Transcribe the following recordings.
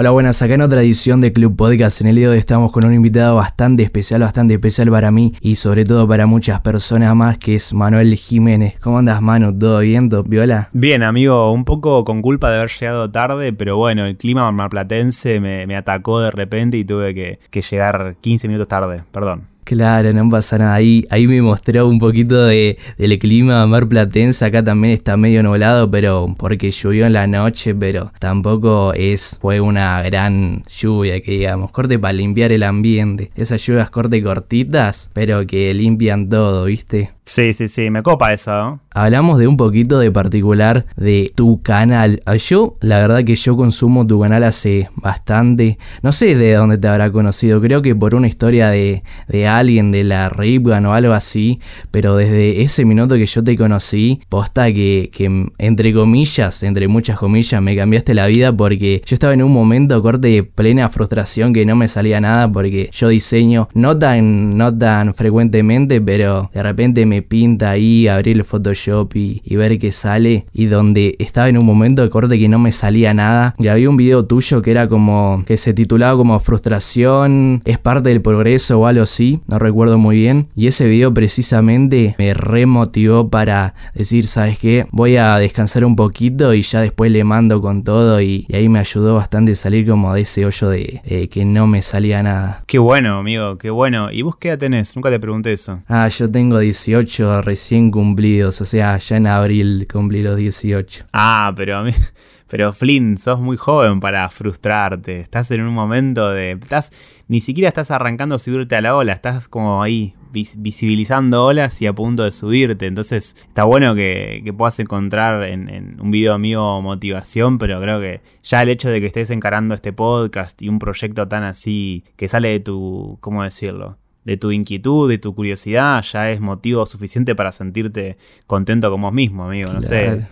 Hola, buenas, acá en otra edición de Club Podcast. En el día de hoy estamos con un invitado bastante especial, bastante especial para mí y sobre todo para muchas personas más, que es Manuel Jiménez. ¿Cómo andas, Manu? ¿Todo bien? ¿Todo viola? Bien, amigo, un poco con culpa de haber llegado tarde, pero bueno, el clima marplatense me, atacó de repente y tuve que llegar 15 minutos tarde, perdón. Claro, no pasa nada. Ahí, ahí me mostró un poquito de, del clima mar platense. Acá también está medio nublado, pero porque llovió en la noche, pero tampoco es, fue una gran lluvia que digamos. Corte para limpiar el ambiente. Esas lluvias corte cortitas, pero que limpian todo, ¿viste? Sí, sí, sí, me copa eso. Hablamos de un poquito de particular de tu canal. Ah, yo, la verdad que yo consumo tu canal hace bastante. No sé de dónde te habrá conocido. Creo que por una historia de, de alguien de la Ripgan o algo así. Pero desde ese minuto que yo te conocí, posta que, que entre comillas, entre muchas comillas, me cambiaste la vida porque yo estaba en un momento corte de plena frustración que no me salía nada porque yo diseño no tan, no tan frecuentemente, pero de repente me pinta ahí abrir el Photoshop y, ver qué sale. Y donde estaba en un momento de corte que no me salía nada. Y había un video tuyo que era como, que se titulaba como frustración, es parte del progreso o algo así, no recuerdo muy bien. Y ese video precisamente me remotivó para decir, ¿sabes qué? Voy a descansar un poquito y ya después le mando con todo. Y, ahí me ayudó bastante salir como de ese hoyo de, que no me salía nada. Qué bueno, amigo, qué bueno. ¿Y vos qué edad tenés? Nunca te pregunté eso. Ah, yo tengo 18 recién cumplidos, o sea, ya en abril cumplí los 18. Ah, pero a mí... Pero Flynn, sos muy joven para frustrarte. Estás en un momento de. Estás, ni siquiera estás arrancando subirte a la ola. Estás como ahí visibilizando olas y a punto de subirte. Entonces está bueno que, puedas encontrar en, en, un video mío motivación. Pero creo que ya el hecho de que estés encarando este podcast y un proyecto tan así que sale de tu. ¿Cómo decirlo? De tu inquietud, de tu curiosidad, ya es motivo suficiente para sentirte contento con vos mismo, amigo. No sé.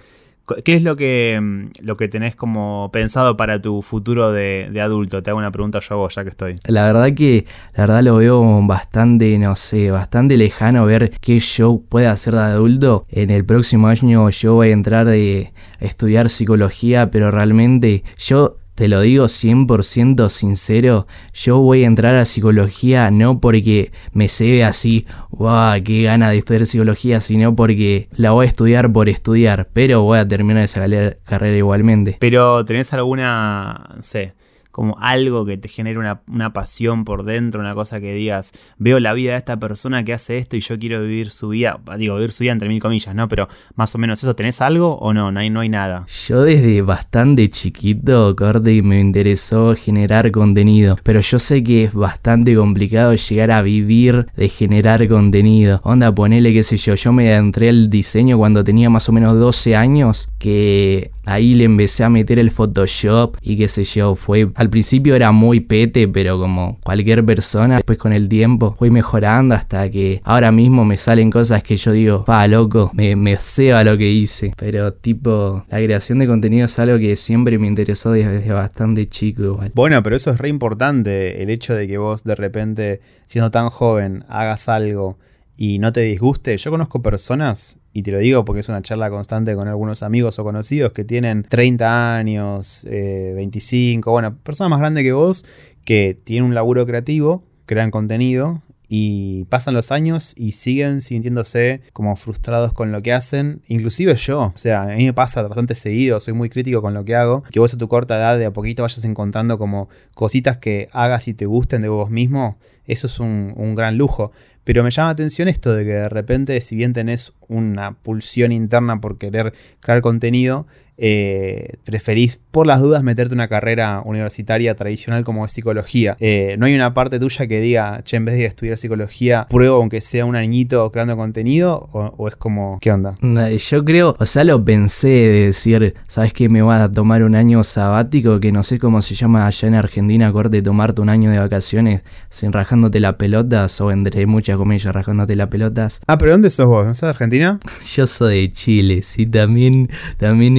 ¿Qué es lo que, mm, lo que tenés como pensado para tu futuro de, adulto? Te hago una pregunta yo a vos, ya que estoy. La verdad que, la verdad lo veo bastante, no sé, bastante lejano ver qué yo pueda hacer de adulto. En el próximo año yo voy a entrar de estudiar psicología, pero realmente yo te lo digo 100% sincero, yo voy a entrar a psicología no porque me se ve así, wow, qué gana de estudiar psicología, sino porque la voy a estudiar por estudiar, pero voy a terminar esa carrera igualmente. Pero tenés alguna, no sé, como algo que te genere una, pasión por dentro, una cosa que digas, veo la vida de esta persona que hace esto y yo quiero vivir su vida, digo, vivir su vida entre mil comillas, ¿no? Pero más o menos eso, ¿tenés algo o no? No hay, no hay nada. Yo desde bastante chiquito, corte, me interesó generar contenido, pero yo sé que es bastante complicado llegar a vivir de generar contenido. Onda, ponele, qué sé yo, yo me entré al diseño cuando tenía más o menos 12 años, que ahí le empecé a meter el Photoshop y qué sé yo, fue al principio era muy pete, pero como cualquier persona, después con el tiempo fui mejorando hasta que ahora mismo me salen cosas que yo digo, pa, loco, me, me ceba lo que hice. Pero tipo, la creación de contenido es algo que siempre me interesó desde bastante chico igual. Bueno, pero eso es re importante, el hecho de que vos de repente, siendo tan joven, hagas algo y no te disguste. Yo conozco personas, y te lo digo porque es una charla constante con algunos amigos o conocidos que tienen 30 años, 25, eh, bueno, personas más grandes que vos, que tienen un laburo creativo, crean contenido y pasan los años y siguen sintiéndose como frustrados con lo que hacen, inclusive yo, o sea, a mí me pasa bastante seguido, soy muy crítico con lo que hago, que vos a tu corta edad de a poquito vayas encontrando como cositas que hagas y te gusten de vos mismo, eso es un gran lujo. Pero me llama la atención esto de que de repente, si bien tenés una pulsión interna por querer crear contenido, eh, preferís por las dudas meterte una carrera universitaria tradicional como es psicología. Eh, no hay una parte tuya que diga, che, en vez de estudiar psicología, pruebo aunque sea un añito creando contenido, o, es como, ¿qué onda? Yo creo, o sea, lo pensé de decir, ¿sabes qué? Me voy a tomar un año sabático, que no sé cómo se llama allá en Argentina, corte, tomarte un año de vacaciones sin rajándote las pelotas, o entre muchas comillas, rajándote las pelotas. Ah, pero ¿dónde sos vos? ¿No sos de Argentina? Yo soy de Chile, sí, también, también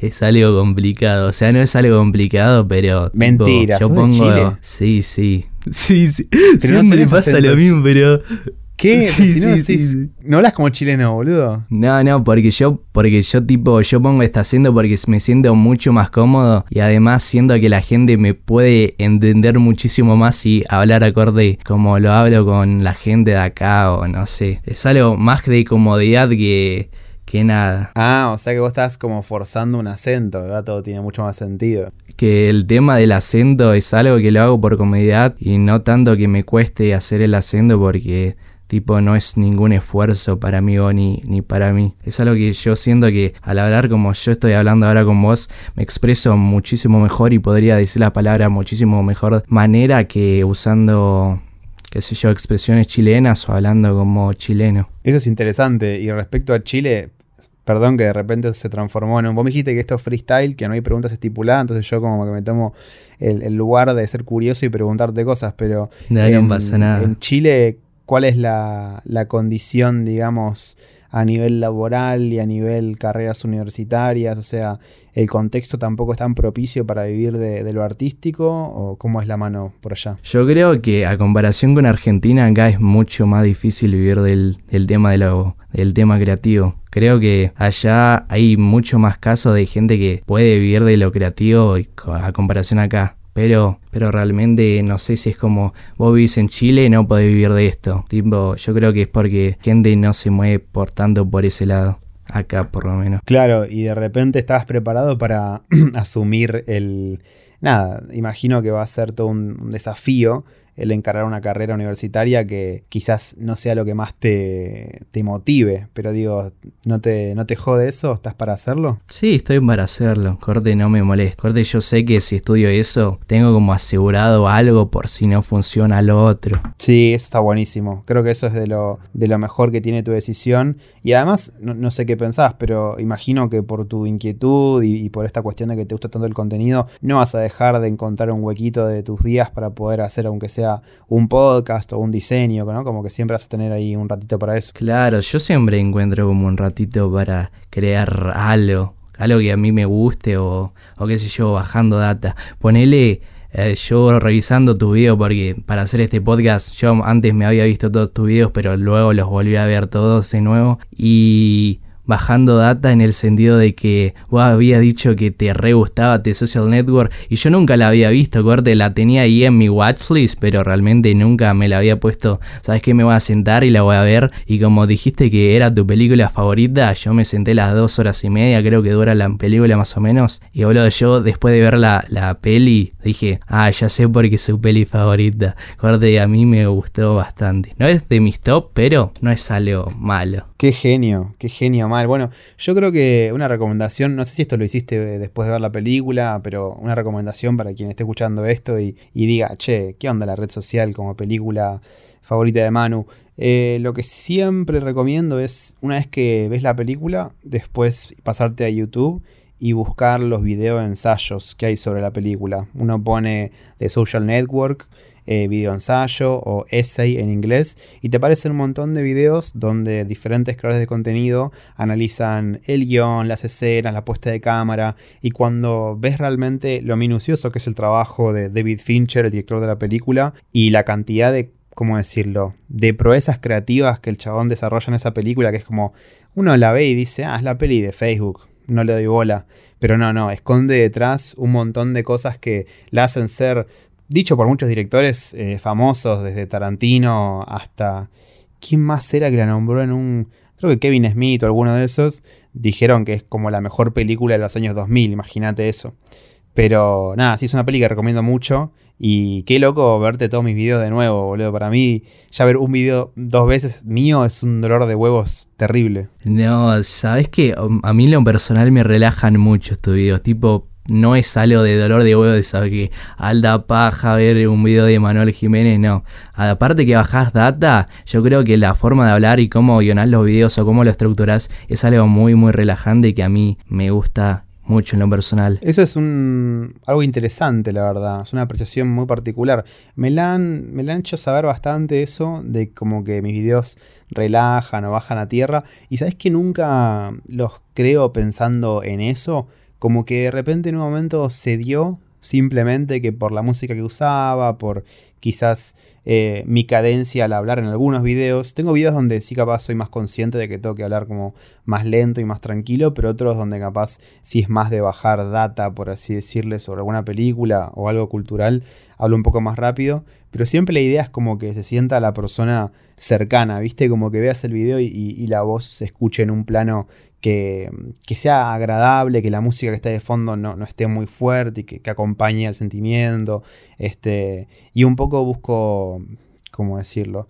es algo complicado. O sea, no es algo complicado, pero. Mentira, yo pongo. Sí, sí. Sí, sí. Siempre pasa lo mismo, pero. ¿Qué? Sí, Si no, sí, sí. No hablas como chileno, boludo. No, no, porque yo, porque yo tipo, yo pongo esta acento porque me siento mucho más cómodo y además siento que la gente me puede entender muchísimo más si hablar acorde como lo hablo con la gente de acá o no sé. Es algo más de comodidad que, que nada. Ah, o sea que vos estás como forzando un acento, ¿verdad? Todo tiene mucho más sentido. Que el tema del acento es algo que lo hago por comodidad y no tanto que me cueste hacer el acento porque tipo no es ningún esfuerzo para mí o ni, ni para mí. Es algo que yo siento que al hablar como yo estoy hablando ahora con vos me expreso muchísimo mejor y podría decir la palabra muchísimo mejor manera que usando qué sé yo expresiones chilenas o hablando como chileno. Eso es interesante. Y respecto a Chile, perdón que de repente se transformó en un... Vos me dijiste que esto es freestyle, que no hay preguntas estipuladas, entonces yo como que me tomo el, el lugar de ser curioso y preguntarte cosas, pero... No, no pasa nada. En Chile, ¿cuál es la, la condición, digamos, a nivel laboral y a nivel carreras universitarias? O sea, ¿el contexto tampoco es tan propicio para vivir de, de lo artístico? ¿O cómo es la mano por allá? Yo creo que a comparación con Argentina acá es mucho más difícil vivir del, del tema de lo, del tema creativo. Creo que allá hay mucho más casos de gente que puede vivir de lo creativo a comparación acá. Pero, pero realmente no sé si es como vos vivís en Chile y no podés vivir de esto. Tipo, yo creo que es porque gente no se mueve por tanto por ese lado. Acá por lo menos. Claro, y de repente estabas preparado para asumir el... Nada, imagino que va a ser todo un, un desafío el encarar una carrera universitaria que quizás no sea lo que más te, te motive, pero digo, ¿no te, ¿no te jode eso? ¿Estás para hacerlo? Sí, estoy para hacerlo. Corte no me molesta. Corte yo sé que si estudio eso, tengo como asegurado algo por si no funciona lo otro. Sí, eso está buenísimo. Creo que eso es de lo, de lo mejor que tiene tu decisión. Y además, no, no sé qué pensás, pero imagino que por tu inquietud y, y por esta cuestión de que te gusta tanto el contenido, no vas a dejar de encontrar un huequito de tus días para poder hacer, aunque sea un podcast o un diseño, ¿no? Como que siempre vas a tener ahí un ratito para eso. Claro, yo siempre encuentro como un ratito para crear algo. Algo que a mí me guste o, o qué sé yo, bajando data. Ponele eh, yo revisando tu video porque para hacer este podcast yo antes me había visto todos tus videos pero luego los volví a ver todos de nuevo y bajando data en el sentido de que vos habías dicho que te re gustaba The Social Network y yo nunca la había visto, corte, la tenía ahí en mi watchlist, pero realmente nunca me la había puesto, ¿sabes qué? Me voy a sentar y la voy a ver y como dijiste que era tu película favorita, yo me senté las dos horas y media, creo que dura la película más o menos, y boludo, yo después de ver la, la peli dije, ah, ya sé por qué es su peli favorita, corte, a mí me gustó bastante. No es de mis top, pero no es algo malo. Qué genio, qué genio Bueno, yo creo que una recomendación, no sé si esto lo hiciste después de ver la película, pero una recomendación para quien esté escuchando esto y, y diga, che, ¿qué onda la red social como película favorita de Manu? Eh, lo que siempre recomiendo es, una vez que ves la película, después pasarte a YouTube y buscar los video ensayos que hay sobre la película. Uno pone The Social Network, eh, video ensayo o essay en inglés y te aparecen un montón de videos donde diferentes creadores de contenido analizan el guion, las escenas, la puesta de cámara y cuando ves realmente lo minucioso que es el trabajo de David Fincher, el director de la película, y la cantidad de, ¿cómo decirlo?, de proezas creativas que el chabón desarrolla en esa película, que es como, uno la ve y dice, ah, es la peli de Facebook, no le doy bola. Pero no, no, esconde detrás un montón de cosas que la hacen ser dicho por muchos directores eh, famosos, desde Tarantino hasta... ¿Quién más era que la nombró en un... Creo que Kevin Smith o alguno de esos dijeron que es como la mejor película de los años 2000, imagínate eso. Pero nada, sí es una peli que recomiendo mucho. Y qué loco verte todos mis videos de nuevo, boludo. Para mí, ya ver un video dos veces mío es un dolor de huevos terrible. No, sabes que a mí en lo personal me relajan mucho estos videos. Tipo, no es algo de dolor de huevo de saber que alda paja ver un video de Manuel Jiménez, no. Aparte que bajás data, yo creo que la forma de hablar y cómo guionás los videos o cómo lo estructurás es algo muy muy relajante y que a mí me gusta mucho en lo personal. Eso es un algo interesante, la verdad. Es una apreciación muy particular. Me la han, me han hecho saber bastante eso, de como que mis videos relajan o bajan a tierra. Y sabes que nunca los creo pensando en eso. Como que de repente en un momento se dio simplemente que por la música que usaba, por quizás eh, mi cadencia al hablar en algunos videos. Tengo videos donde sí capaz soy más consciente de que tengo que hablar como más lento y más tranquilo, pero otros donde capaz sí es más de bajar data, por así decirle, sobre alguna película o algo cultural, hablo un poco más rápido. Pero siempre la idea es como que se sienta la persona cercana, ¿viste? Como que veas el video y la voz se escuche en un plano que, sea agradable, que la música que esté de fondo no, esté muy fuerte y que, acompañe al sentimiento. Este, y un poco busco, ¿cómo decirlo?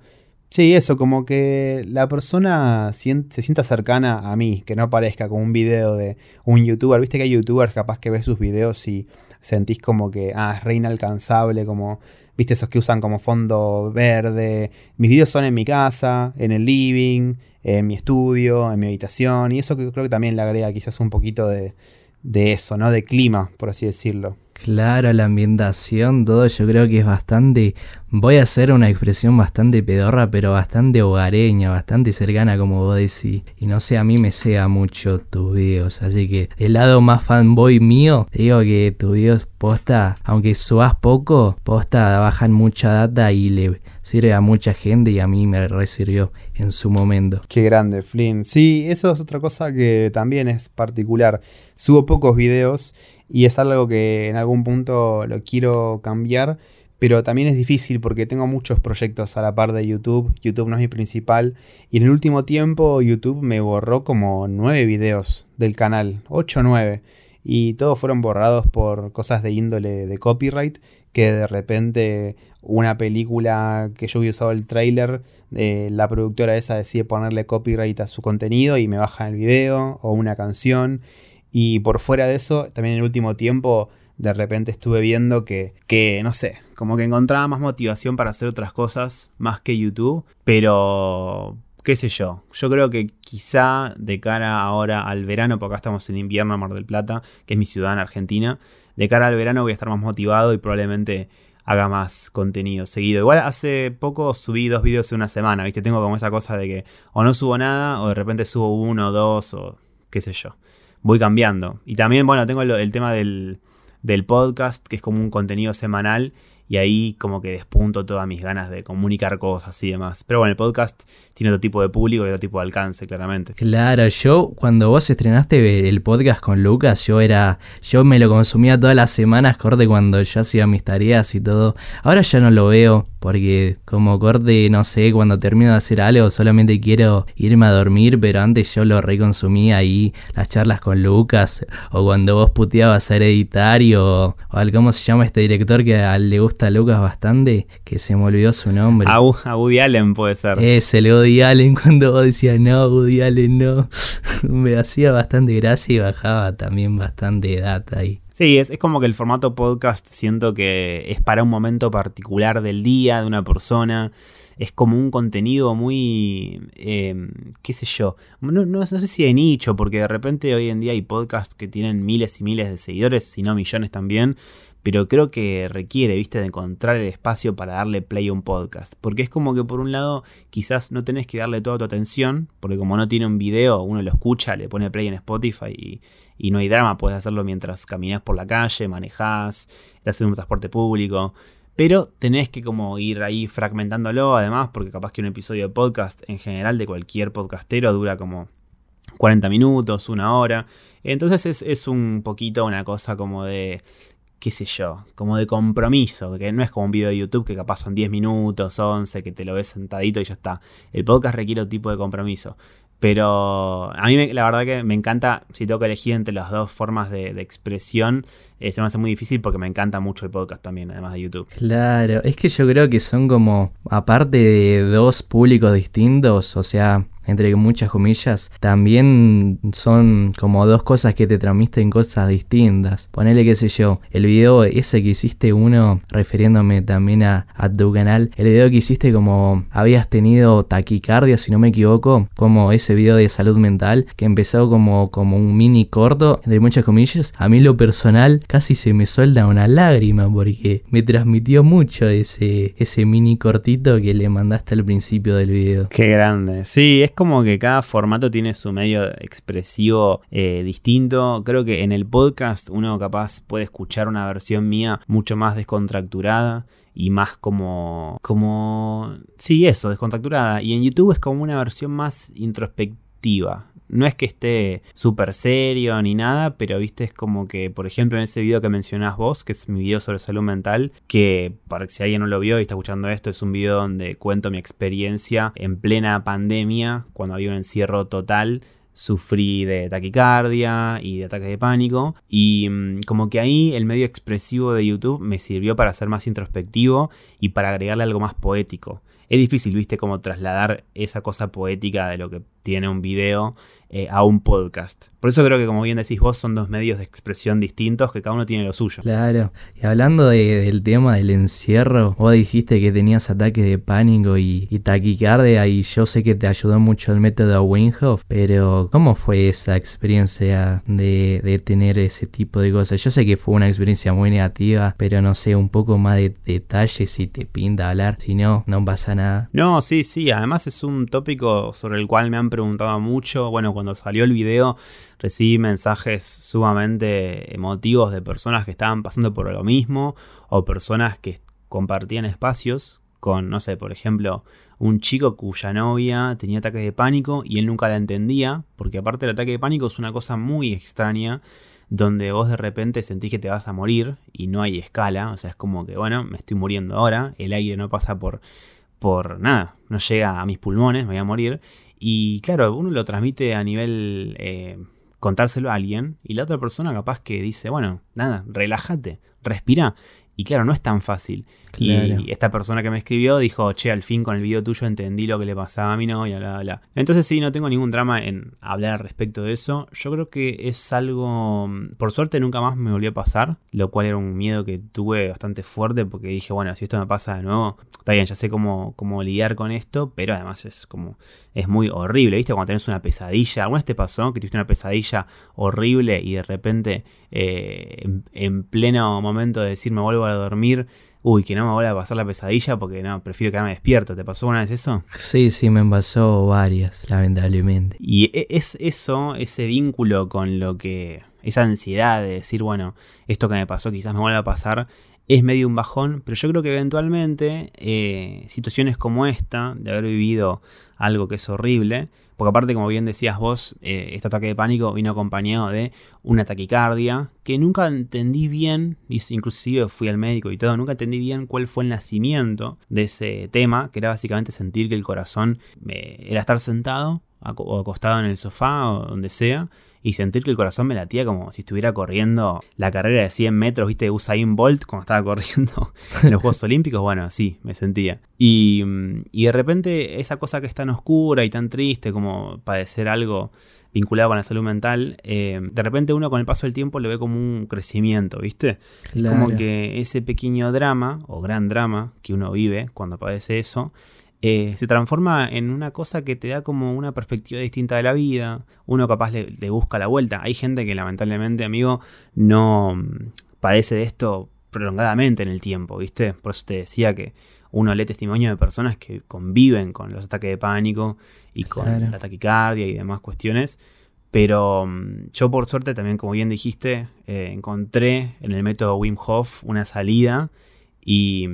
Sí, eso, como que la persona se sienta cercana a mí, que no parezca como un video de un youtuber. Viste que hay youtubers capaz que ves sus videos y sentís como que, ah, es re inalcanzable, como, viste esos que usan como fondo verde. Mis videos son en mi casa, en el living, en mi estudio, en mi habitación, y eso creo que también le agrega quizás un poquito de, de eso, ¿no? De clima, por así decirlo. Claro, la ambientación, todo yo creo que es bastante, voy a hacer una expresión bastante pedorra, pero bastante hogareña, bastante cercana como vos decís. Y no sé, a mí me sea mucho tus videos, así que el lado más fanboy mío, digo que tus videos posta, aunque subas poco, posta bajan mucha data y le sirve a mucha gente y a mí me resirvió en su momento. Qué grande, Flynn. Sí, eso es otra cosa que también es particular. Subo pocos videos y es algo que en algún punto lo quiero cambiar, pero también es difícil porque tengo muchos proyectos a la par de YouTube. YouTube no es mi principal. Y en el último tiempo YouTube me borró como nueve videos del canal, 8 o 9 y todos fueron borrados por cosas de índole de copyright que de repente una película que yo había usado el trailer, eh, la productora esa decide ponerle copyright a su contenido y me baja el video o una canción y por fuera de eso, también en el último tiempo, de repente estuve viendo que, que, no sé, como que encontraba más motivación para hacer otras cosas más que YouTube, pero qué sé yo, yo creo que quizá de cara ahora al verano, porque acá estamos en invierno en Mar del Plata, que es mi ciudad en Argentina, de cara al verano voy a estar más motivado y probablemente haga más contenido seguido. Igual hace poco subí dos videos en una semana, ¿viste? Tengo como esa cosa de que o no subo nada o de repente subo uno dos o qué sé yo voy cambiando. Y también, bueno, tengo el, tema del, del podcast, que es como un contenido semanal y ahí como que despunto todas mis ganas de comunicar cosas y demás. Pero bueno, el podcast tiene otro tipo de público y otro tipo de alcance, claramente. Claro, yo cuando vos estrenaste el podcast con Lucas, yo era, yo me lo consumía todas las semanas, corte cuando yo hacía mis tareas y todo. Ahora ya no lo veo porque como corte, no sé, cuando termino de hacer algo solamente quiero irme a dormir, pero antes yo lo reconsumía ahí, las charlas con Lucas, o cuando vos puteabas a Hereditario, o, al cómo se llama este director que a, le gusta a Lucas bastante, que se me olvidó su nombre. A, Woody Allen puede ser. Es el Woody Allen cuando vos decías no, Woody Allen no. me hacía bastante gracia y bajaba también bastante data ahí. Sí, es, como que el formato podcast siento que es para un momento particular del día de una persona. Es como un contenido muy, em, qué sé yo, no, no, sé si de nicho, porque de repente hoy en día hay podcasts que tienen miles y miles de seguidores, si no millones también, pero creo que requiere, viste, de encontrar el espacio para darle play a un podcast. Porque es como que por un lado quizás no tenés que darle toda tu atención, porque como no tiene un video, uno lo escucha, le pone play en Spotify y, no hay drama, puedes hacerlo mientras caminas por la calle, manejás, estás en un transporte público. Pero tenés que como ir ahí fragmentándolo, además, porque capaz que un episodio de podcast en general de cualquier podcastero dura como 40 minutos, una hora. Entonces es, es un poquito una cosa como de qué sé yo, como de compromiso, que no es como un video de YouTube que capaz son 10 minutos, 11, que te lo ves sentadito y ya está. El podcast requiere otro tipo de compromiso. Pero a mí la verdad que me encanta, si tengo que elegir entre las dos formas de, expresión, eh, se me hace muy difícil porque me encanta mucho el podcast también, además de YouTube. Claro, es que yo creo que son como, aparte de dos públicos distintos, o sea, entre muchas comillas, también son como dos cosas que te transmiten cosas distintas. Ponele, qué sé yo, el video ese que hiciste uno, refiriéndome también a, tu canal, el video que hiciste como habías tenido taquicardia, si no me equivoco, como ese video de salud mental, que empezó como, como un mini corto, entre muchas comillas, a mí lo personal casi se me suelta una lágrima porque me transmitió mucho ese, ese mini cortito que le mandaste al principio del video. Qué grande. Sí, es como que cada formato tiene su medio expresivo eh, distinto. Creo que en el podcast uno capaz puede escuchar una versión mía mucho más descontracturada y más como como sí eso descontracturada y en YouTube es como una versión más introspectiva no es que esté súper serio ni nada, pero viste, es como que, por ejemplo, en ese video que mencionás vos, que es mi video sobre salud mental, que para que si alguien no lo vio y está escuchando esto, es un video donde cuento mi experiencia en plena pandemia, cuando había un encierro total sufrí de taquicardia y de ataques de pánico y mm, como que ahí el medio expresivo de YouTube me sirvió para ser más introspectivo y para agregarle algo más poético. Es difícil, viste, como trasladar esa cosa poética de lo que tiene un video eh, a un podcast. Por eso creo que, como bien decís vos, son dos medios de expresión distintos que cada uno tiene lo suyo. Claro. Y hablando del tema del encierro, vos dijiste que tenías ataques de pánico y, taquicardia y yo sé que te ayudó mucho el método Winghoff, pero ¿cómo fue esa experiencia de, tener ese tipo de cosas? Yo sé que fue una experiencia muy negativa, pero no sé, un poco más de detalles si te pinta hablar, si no, no pasa nada. No, sí, sí, además es un tópico sobre el cual me han preguntado mucho. Bueno, cuando salió el video recibí mensajes sumamente emotivos de personas que estaban pasando por lo mismo o personas que compartían espacios con, no sé, por ejemplo, un chico cuya novia tenía ataques de pánico y él nunca la entendía, porque aparte el ataque de pánico es una cosa muy extraña donde vos de repente sentís que te vas a morir y no hay escala, o sea, es como que, bueno, me estoy muriendo ahora, el aire no pasa por, por nada, no llega a mis pulmones, me voy a morir, y claro, uno lo transmite a nivel eh, contárselo a alguien y la otra persona capaz que dice, bueno, nada, relájate, respira. Y claro, no es tan fácil. Y esta persona que me escribió dijo, che, al fin con el video tuyo entendí lo que le pasaba a mi novia, bla, bla, bla. Entonces sí, no tengo ningún drama en hablar al respecto de eso. Yo creo que es algo, por suerte nunca más me volvió a pasar, lo cual era un miedo que tuve bastante fuerte porque dije, bueno, si esto me pasa de nuevo, está bien, ya sé cómo, cómo lidiar con esto, pero además es como, es muy horrible, ¿viste? Cuando tenés una pesadilla, ¿alguna vez te pasó que tuviste una pesadilla horrible y de repente eh, en pleno momento de decir me vuelvo a dormir, uy, que no me vuelva a pasar la pesadilla porque no, prefiero quedarme despierto. ¿Te pasó una vez eso? Sí, sí, me pasó varias, lamentablemente. Y e, es eso, ese vínculo con lo que, esa ansiedad de decir, bueno, esto que me pasó quizás me vuelva a pasar, es medio un bajón, pero yo creo que eventualmente eh, situaciones como esta, de haber vivido algo que es horrible, porque aparte, como bien decías vos, eh, este ataque de pánico vino acompañado de una taquicardia que nunca entendí bien, inclusive fui al médico y todo, nunca entendí bien cuál fue el nacimiento de ese tema, que era básicamente sentir que el corazón eh, era estar sentado o acostado en el sofá o donde sea y sentir que el corazón me latía como si estuviera corriendo la carrera de 100 metros, viste, Usain Bolt cuando estaba corriendo en los Juegos Olímpicos. Bueno, sí, me sentía. Y, de repente esa cosa que es tan oscura y tan triste como padecer algo vinculado con la salud mental, eh, de repente uno con el paso del tiempo lo ve como un crecimiento, ¿viste? Como que ese pequeño drama o gran drama que uno vive cuando padece eso, eh, se transforma en una cosa que te da como una perspectiva distinta de la vida. Uno capaz le, busca la vuelta. Hay gente que lamentablemente, amigo, no mm, padece de esto prolongadamente en el tiempo, ¿viste? Por eso te decía que uno lee testimonio de personas que conviven con los ataques de pánico y con la taquicardia y demás cuestiones. Pero mm, yo por suerte también, como bien dijiste, eh, encontré en el método Wim Hof una salida y,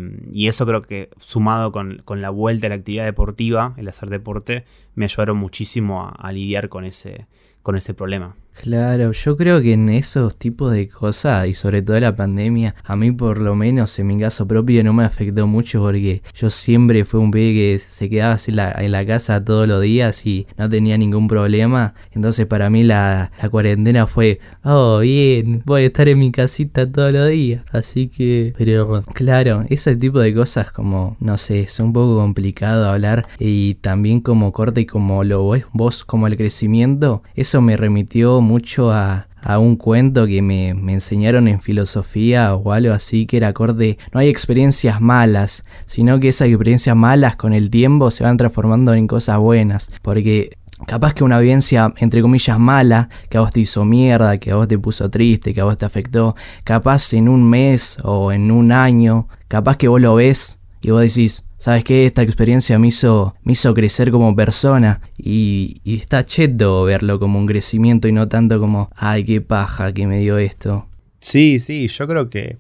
eso creo que sumado con, la vuelta a la actividad deportiva, el hacer deporte, me ayudaron muchísimo a, lidiar con ese, con ese problema. Claro, yo creo que en esos tipos de cosas y sobre todo la pandemia, a mí por lo menos en mi caso propio no me afectó mucho porque yo siempre fui un pibe que se quedaba así en la casa todos los días y no tenía ningún problema. Entonces para mí la, la cuarentena fue, oh bien, voy a estar en mi casita todos los días. Así que, pero claro, ese tipo de cosas como, no sé, es un poco complicado hablar y también como corte y como lo ves vos, como el crecimiento, eso me remitió mucho a, un cuento que me, enseñaron en filosofía o algo así, que era acorde, no hay experiencias malas, sino que esas experiencias malas con el tiempo se van transformando en cosas buenas, porque capaz que una vivencia, entre comillas, mala, que a vos te hizo mierda, que a vos te puso triste, que a vos te afectó, capaz en un mes o en un año, capaz que vos lo ves y vos decís, ¿sabes qué? Esta experiencia me hizo, me hizo crecer como persona y, y está cheto verlo como un crecimiento y no tanto como, ay, qué paja que me dio esto. Sí, sí, yo creo que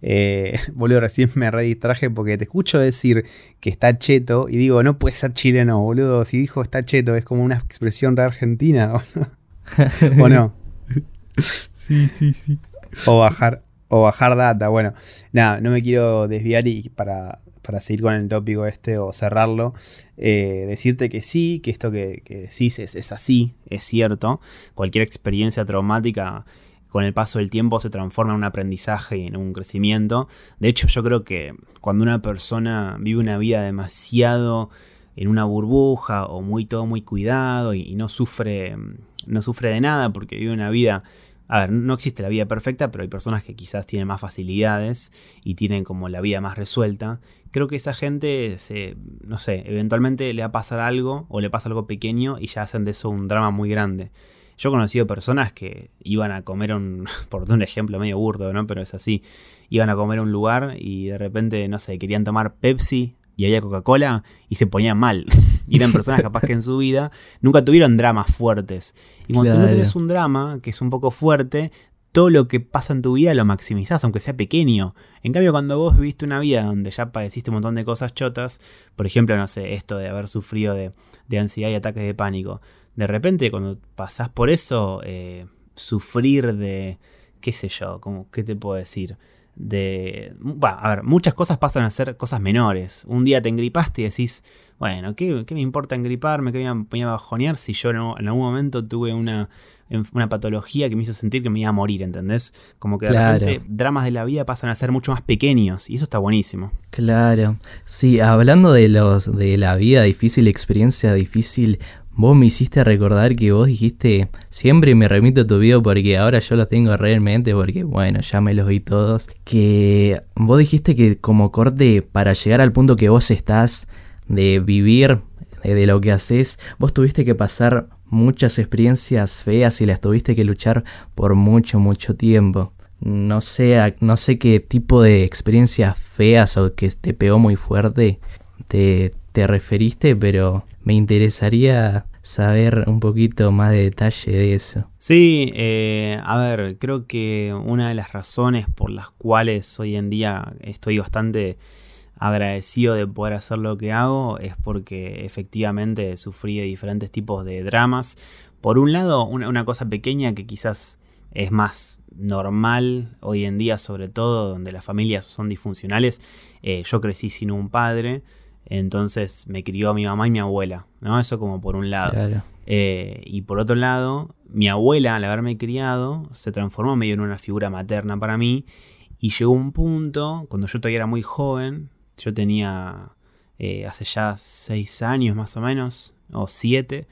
eh, boludo, recién me redistraje porque te escucho decir que está cheto y digo, no puede ser chileno, boludo. Si dijo está cheto, es como una expresión de Argentina, ¿o no? sí, sí, sí. O bajar, o bajar data. Bueno, nada, no me quiero desviar y para, para seguir con el tópico este o cerrarlo, eh, decirte que sí, que esto que, que decís es, así, es cierto. Cualquier experiencia traumática con el paso del tiempo se transforma en un aprendizaje y en un crecimiento. De hecho, yo creo que cuando una persona vive una vida demasiado en una burbuja o muy todo muy cuidado y, no sufre no sufre de nada porque vive una vida a ver, no existe la vida perfecta, pero hay personas que quizás tienen más facilidades y tienen como la vida más resuelta. Creo que esa gente, se, no sé, eventualmente le va a pasar algo o le pasa algo pequeño y ya hacen de eso un drama muy grande. Yo he conocido personas que iban a comer un, por un ejemplo medio burdo, ¿no? Pero es así, iban a comer a un lugar y de repente, no sé, querían tomar Pepsi y había Coca-Cola y se ponían mal. y eran personas capaz que en su vida nunca tuvieron dramas fuertes. Y cuando tú no tienes un drama que es un poco fuerte, todo lo que pasa en tu vida lo maximizás, aunque sea pequeño. En cambio, cuando vos viviste una vida donde ya padeciste un montón de cosas chotas, por ejemplo, no sé, esto de haber sufrido de, de ansiedad y ataques de pánico, de repente cuando pasás por eso, eh, sufrir de, qué sé yo, como, ¿qué te puedo decir? De, a ver, muchas cosas pasan a ser cosas menores. Un día te engripaste y decís, bueno, ¿qué, me importa engriparme? ¿Qué me voy a bajonear si yo en algún momento tuve una, una patología que me hizo sentir que me iba a morir, ¿entendés? Como que de repente dramas de la vida pasan a ser mucho más pequeños y eso está buenísimo. Claro. Sí, hablando de los de la vida difícil, experiencia difícil, Vos me hiciste recordar que vos dijiste, siempre me remito a tu video porque ahora yo los tengo realmente porque bueno, ya me los vi todos, que vos dijiste que como corte para llegar al punto que vos estás de vivir de, lo que haces, vos tuviste que pasar muchas experiencias feas y las tuviste que luchar por mucho, mucho tiempo. No sé, no sé qué tipo de experiencias feas o que te pegó muy fuerte te, te referiste, pero me interesaría saber un poquito más de detalle de eso. Sí, eh, a ver, creo que una de las razones por las cuales hoy en día estoy bastante agradecido de poder hacer lo que hago es porque efectivamente sufrí de diferentes tipos de dramas. Por un lado, una, cosa pequeña que quizás es más normal hoy en día, sobre todo donde las familias son disfuncionales. Eh, yo crecí sin un padre, entonces me crió mi mamá y mi abuela, ¿no? Eso como por un lado. Eh, y por otro lado, mi abuela, al haberme criado, se transformó medio en una figura materna para mí. Y llegó un punto, cuando yo todavía era muy joven, yo tenía eh, hace ya seis años más o menos, o siete,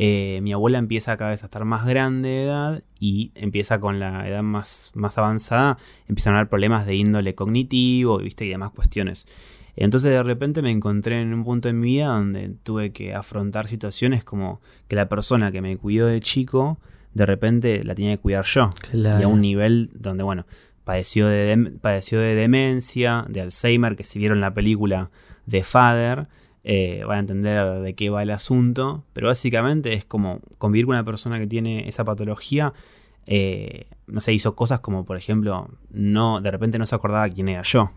eh, mi abuela empieza cada vez a estar más grande de edad y empieza con la edad más, más avanzada, empiezan a haber problemas de índole cognitivo ¿viste? y demás cuestiones. Entonces de repente me encontré en un punto en mi vida donde tuve que afrontar situaciones como que la persona que me cuidó de chico, de repente la tenía que cuidar yo. Y a un nivel donde, bueno, padeció de, padeció de demencia, de Alzheimer, que si vieron la película de Father, eh, van a entender de qué va el asunto. Pero básicamente es como convivir con una persona que tiene esa patología. Eh, no sé, hizo cosas como, por ejemplo, no, de repente no se acordaba quién era yo.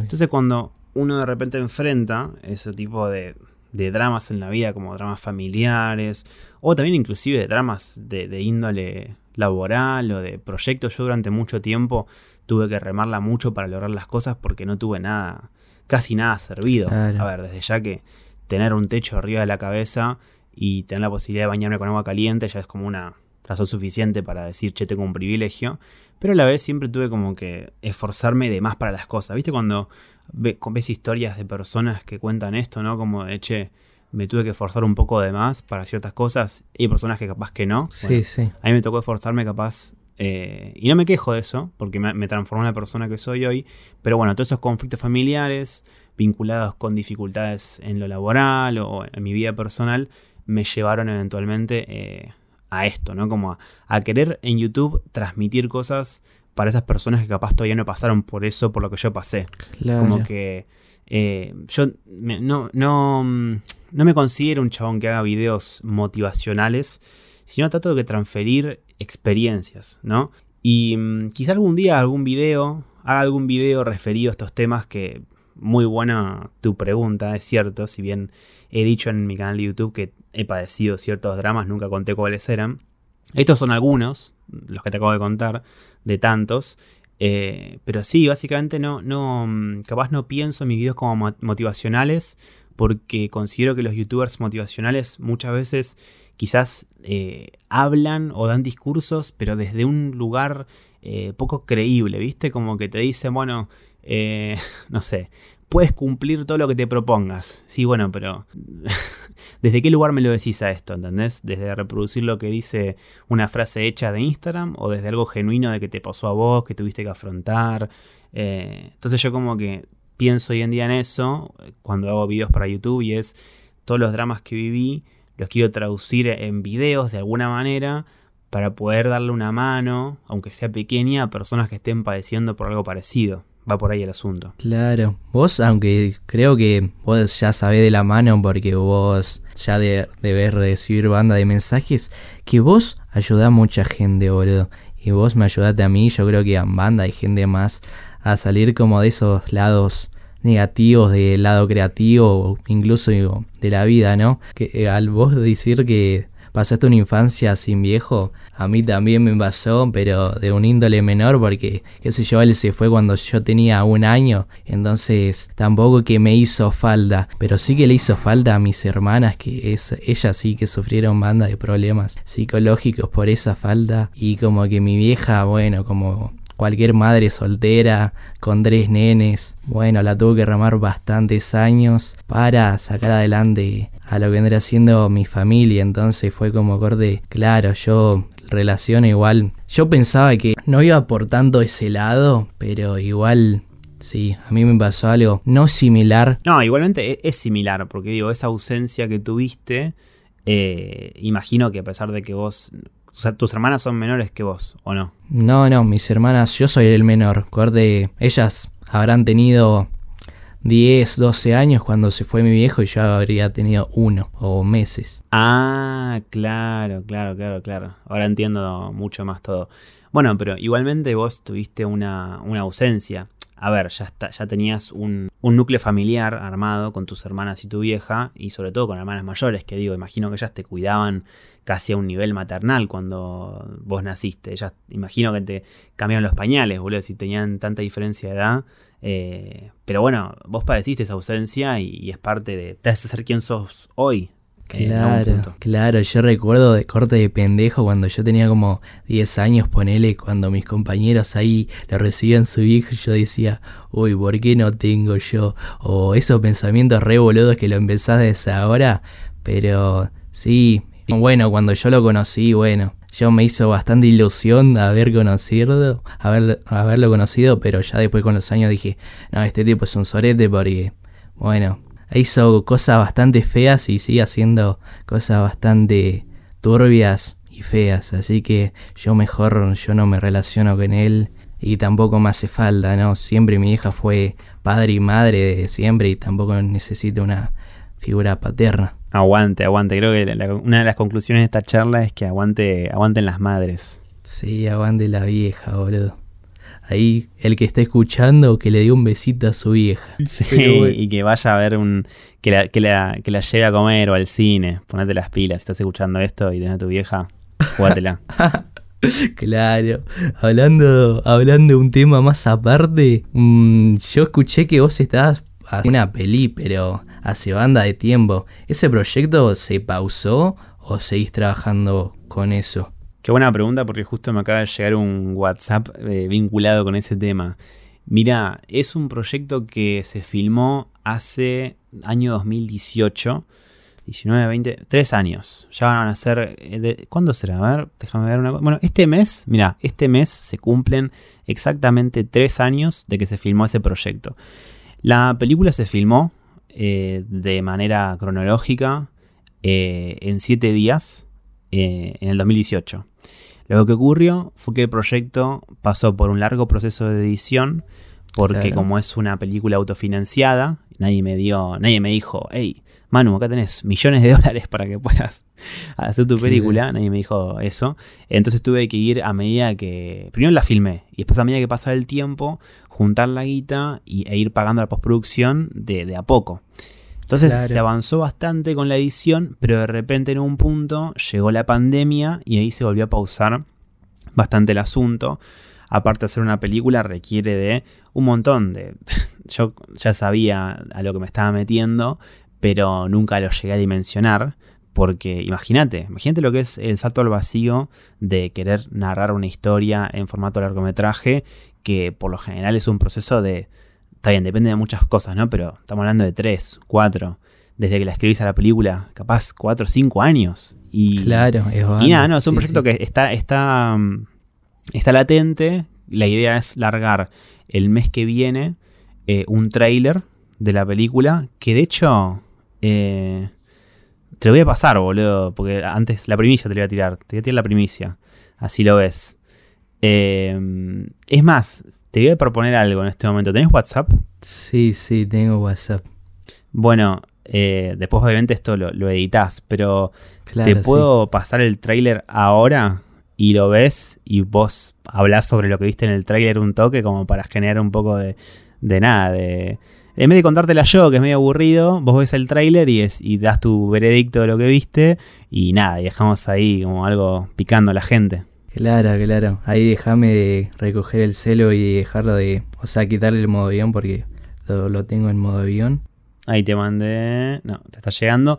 Entonces cuando uno de repente enfrenta ese tipo de, dramas en la vida, como dramas familiares, o también inclusive de dramas de, índole laboral o de proyectos. Yo durante mucho tiempo tuve que remarla mucho para lograr las cosas porque no tuve nada, casi nada servido. A ver, desde ya que tener un techo arriba de la cabeza y tener la posibilidad de bañarme con agua caliente ya es como una razón suficiente para decir, che, tengo un privilegio. Pero a la vez siempre tuve como que esforzarme de más para las cosas. ¿Viste cuando ves historias de personas que cuentan esto, ¿no? Como de, che, me tuve que esforzar un poco de más para ciertas cosas y que capaz que no. Sí, sí. A mí me tocó esforzarme capaz eh, y no me quejo de eso, porque me, transformó en la persona que soy hoy. Pero bueno, todos esos conflictos familiares vinculados con dificultades en lo laboral o en mi vida personal me llevaron eventualmente eh, a esto, ¿no? Como a, querer en YouTube transmitir cosas para esas personas que capaz todavía no pasaron por eso, por lo que yo pasé. Como que eh, yo no, no, mm, no me considero un chabón que haga videos motivacionales, sino trato de transferir experiencias, ¿no? Y mm, quizá algún día algún video, haga algún video referido a estos temas que muy buena tu pregunta, es cierto, si bien he dicho en mi canal de YouTube que he padecido ciertos dramas, nunca conté cuáles eran. Estos son algunos, los que te acabo de contar, de tantos. Eh, pero sí, básicamente no, no, mm, capaz no pienso en mis videos como motivacionales porque considero que los youtubers motivacionales muchas veces quizás eh, hablan o dan discursos, pero desde un lugar eh, poco creíble, ¿viste? Como que te dicen, bueno, no sé, puedes cumplir todo lo que te propongas. Sí, bueno, pero ¿desde qué lugar me lo decís a esto? ¿Entendés? ¿Desde reproducir lo que dice una frase hecha de Instagram o desde algo genuino de que te pasó a vos, que tuviste que afrontar? Eh, entonces yo como que pienso hoy en día en eso cuando hago videos para YouTube y es todos los dramas que viví, los quiero traducir en videos de alguna manera para poder darle una mano, aunque sea pequeña, a personas que estén padeciendo por algo parecido va por ahí el asunto. Claro, vos, aunque creo que vos ya sabés de la mano porque vos ya de, debes recibir banda de mensajes, que vos ayudás a mucha gente, boludo. Y vos me ayudaste a mí, yo creo que a banda y gente más a salir como de esos lados negativos del lado creativo, incluso de la vida, ¿no? Que eh, al vos decir que pasaste una infancia sin viejo, a mí también me pasó, pero de un índole menor, porque, qué sé yo, él se fue cuando yo tenía un año, entonces tampoco que me hizo falta, pero sí que le hizo falta a mis hermanas, que es, ellas sí que sufrieron banda de problemas psicológicos por esa falta, y como que mi vieja, bueno, como cualquier madre soltera con tres nenes, bueno, la tuvo que ramar bastantes años para sacar adelante a lo que vendría siendo mi familia, entonces fue como corte, claro, yo relación igual, yo pensaba que no iba por tanto ese lado, pero igual Sí, a mí me pasó algo no similar. No, igualmente e-, es, similar, porque digo, esa ausencia que tuviste, eh, imagino que a pesar de que vos, o sea, tus hermanas son menores que vos, ¿o no? No, no, mis hermanas, yo soy el menor. Corte, ellas habrán tenido 10, 12 años cuando se fue mi viejo y yo habría tenido uno o meses. Ah, claro, claro, claro, claro. Ahora entiendo mucho más todo. Bueno, pero igualmente vos tuviste una, una ausencia. A ver, ya, está, ya tenías un, un, núcleo familiar armado con tus hermanas y tu vieja, y sobre todo con hermanas mayores, que digo, imagino que ellas te cuidaban casi a un nivel maternal cuando vos naciste. Ellas, imagino que te cambiaron los pañales, boludo, si tenían tanta diferencia de edad. Eh, pero bueno, vos padeciste esa ausencia y, es parte de. Te hace ser quien sos hoy. Claro, claro, yo recuerdo de corte de pendejo cuando yo tenía como 10 años, ponele, cuando mis compañeros ahí lo recibían su hijo, yo decía, uy, ¿por qué no tengo yo? O esos pensamientos re boludos que lo empezás desde ahora, pero sí, bueno, cuando yo lo conocí, bueno, yo me hizo bastante ilusión haber conocido, haber, haberlo conocido, pero ya después con los años dije, no, este tipo es un sorete porque, bueno, hizo cosas bastante feas y sigue haciendo cosas bastante turbias y feas, así que yo mejor, yo no me relaciono con él y tampoco me hace falta, ¿no? Siempre mi hija fue padre y madre de siempre y tampoco necesito una figura paterna. Aguante, aguante. Creo que una de las conclusiones de esta charla es que aguante, aguanten las madres. Sí, aguante la vieja, boludo. Ahí, el que está escuchando, que le dé un besito a su vieja. Sí, y que vaya a ver un. Que la, que, la, que la lleve a comer o al cine. Ponete las pilas. Si estás escuchando esto y tenés a tu vieja, jugátela. claro. Hablando, hablando de un tema más aparte, mm, yo escuché que vos estabas haciendo una peli, pero hace banda de tiempo. ¿Ese proyecto se pausó o seguís trabajando con eso? Qué buena pregunta porque justo me acaba de llegar un WhatsApp eh, vinculado con ese tema. Mira, es un proyecto que se filmó hace año 2018. 19, 20, 3 años. Ya van a ser. Eh, ¿Cuándo será? A ver, déjame ver una cosa. Bueno, este mes, mira, este mes se cumplen exactamente 3 años de que se filmó ese proyecto. La película se filmó eh, de manera cronológica eh, en 7 días eh, en el 2018. Lo que ocurrió fue que el proyecto pasó por un largo proceso de edición, porque Claro. como es una película autofinanciada, nadie me dio, nadie me dijo, hey, Manu, acá tenés millones de dólares para que puedas hacer tu película. Nadie me dijo eso. Entonces tuve que ir a medida que. Primero la filmé y después a medida que pasaba el tiempo, juntar la guita y, e ir pagando la postproducción de, de a poco. Entonces Claro. se avanzó bastante con la edición, pero de repente en un punto llegó la pandemia y ahí se volvió a pausar bastante el asunto. Aparte de hacer una película requiere de un montón de... Yo ya sabía a lo que me estaba metiendo, pero nunca lo llegué a dimensionar. Porque imagínate, imagínate lo que es el salto al vacío de querer narrar una historia en formato largometraje, que por lo general es un proceso de... Está bien, depende de muchas cosas, ¿no? Pero estamos hablando de tres, cuatro, desde que la escribís a la película, capaz cuatro o cinco años. Y, Claro, es y nada, no, es un Sí, proyecto sí. que está, está, mm, está latente. La idea es largar el mes que viene eh, un tráiler de la película, que de hecho eh, te lo voy a pasar, boludo, porque antes la primicia te lo voy a tirar, te voy a tirar la primicia, así lo ves. Eh, es más, te voy a proponer algo en este momento. ¿Tenés WhatsApp? Sí, sí, tengo WhatsApp. Bueno, eh, después obviamente esto lo, lo editas, pero Claro, te sí. puedo pasar el tráiler ahora y lo ves y vos hablas sobre lo que viste en el tráiler un toque como para generar un poco de, de nada, de... En vez de contártela yo, que es medio aburrido, vos ves el tráiler y, es- y das tu veredicto de lo que viste y nada, y dejamos ahí como algo picando a la gente. Claro, claro. Ahí déjame de recoger el celo y dejarlo de. O sea, quitarle el modo avión porque lo, lo tengo en modo avión. Ahí te mandé... No, te está llegando.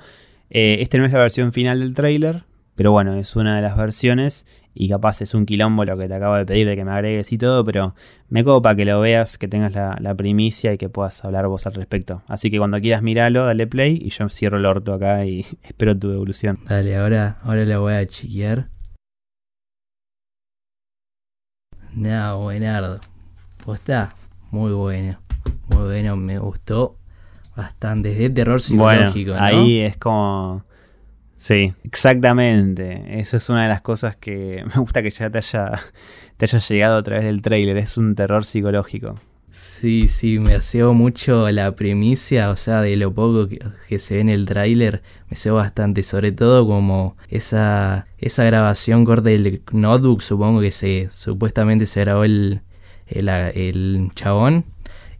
Eh, este no es la versión final del tráiler, pero bueno, es una de las versiones y capaz es un quilombo lo que te acabo de pedir de que me agregues y todo, pero me copa que lo veas, que tengas la, la primicia y que puedas hablar vos al respecto. Así que cuando quieras mirarlo, dale play y yo cierro el orto acá y espero tu evolución. Dale, ahora, ahora lo voy a chequear. No, buenardo. Posta, muy bueno. Muy bueno, me gustó bastante. Es de terror Bueno, psicológico, ¿no? ahí es como... Sí, exactamente. Eso es una de las cosas que me gusta que ya te haya, te haya llegado a través del tráiler. Es un terror psicológico. Sí, sí, me cebo mucho la primicia, o sea, de lo poco que, que se ve en el tráiler, me cebo bastante, sobre todo como esa, esa grabación corta del notebook, supongo que se supuestamente se grabó el, el, el chabón,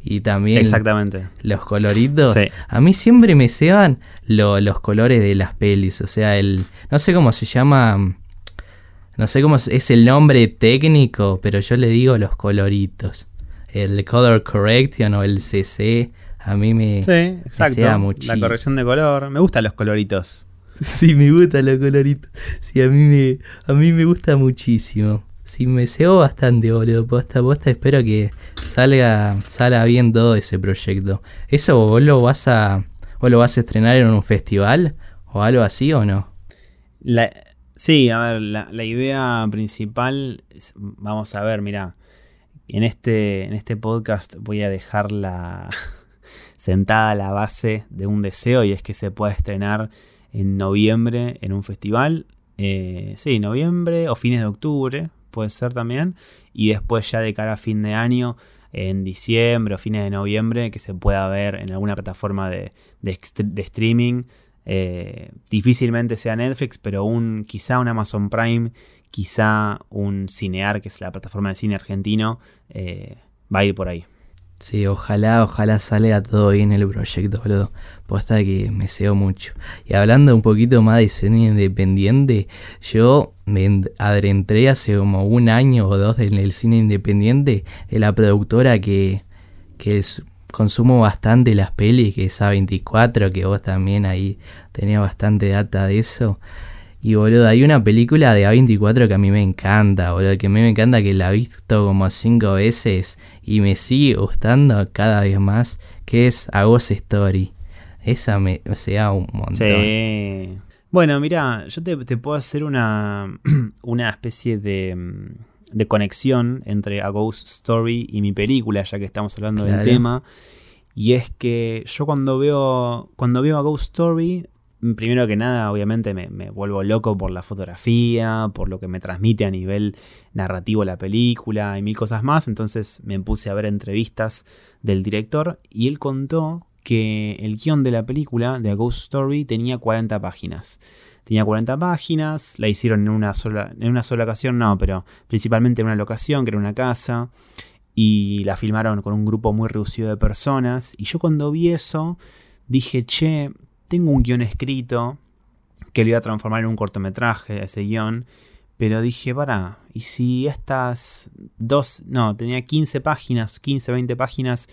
y también Exactamente. los coloritos. Sí. A mí siempre me ceban lo- los colores de las pelis, o sea, el no sé cómo se llama, no sé cómo es el nombre técnico, pero yo le digo los coloritos. El color correction o el CC, a mí me Sí, exacto. sea La muchísimo. corrección de color. Me gustan los coloritos. Sí, me gustan los coloritos. Sí, a mí me, a mí me gusta muchísimo. Sí, me cebo bastante, boludo. Posta, posta, espero que salga, salga bien todo ese proyecto. ¿Eso vos lo vas a, vos lo vas a estrenar en un festival? ¿O algo así o no? La- sí, a ver, la, la idea principal, es- vamos a ver, mira, en este, en este podcast voy a dejar la sentada la base de un deseo y es que se pueda estrenar en noviembre en un festival. Eh, sí, noviembre o fines de octubre, puede ser también. Y después ya de cara a fin de año, en diciembre o fines de noviembre, que se pueda ver en alguna plataforma de, de streaming. Eh, difícilmente sea Netflix, pero un quizá un Amazon Prime, quizá un Cinear, que es la plataforma de cine argentino, eh, va a ir por ahí. Sí, ojalá, ojalá salga todo bien el proyecto, boludo. Posta que me cebo mucho. Y hablando un poquito más de cine independiente, yo me en- adentré hace como un año o dos en el cine independiente de la productora que, que consumo bastante las pelis, que es A24, que vos también ahí tenías bastante data de eso. Y boludo, hay una película de A24 que a mí me encanta, boludo, que a mí me encanta que la he visto como cinco veces y me sigue gustando cada vez más, que es A Ghost Story. Esa me, o sea, un montón. Sí. Bueno, mira, yo te, te puedo hacer una, una especie de, mm, de conexión entre A Ghost Story y mi película, ya que estamos hablando del tema. Y es que yo cuando veo, cuando veo A Ghost Story, primero que nada, obviamente me, vuelvo loco por la fotografía, por lo que me transmite a nivel narrativo la película y mil cosas más. Entonces me puse a ver entrevistas del director y él contó que el guion de la película, de A Ghost Story, tenía 40 páginas. Tenía 40 páginas, la hicieron en una sola, en una sola ocasión, no, pero principalmente en una locación, que era una casa, y la filmaron con un grupo muy reducido de personas. Y yo cuando vi eso, dije, che, tengo un guion escrito que lo iba a transformar en un cortometraje, ese guion. Pero dije, para, ¿y si estas dos, no, tenía 15 páginas, 15, 20 páginas,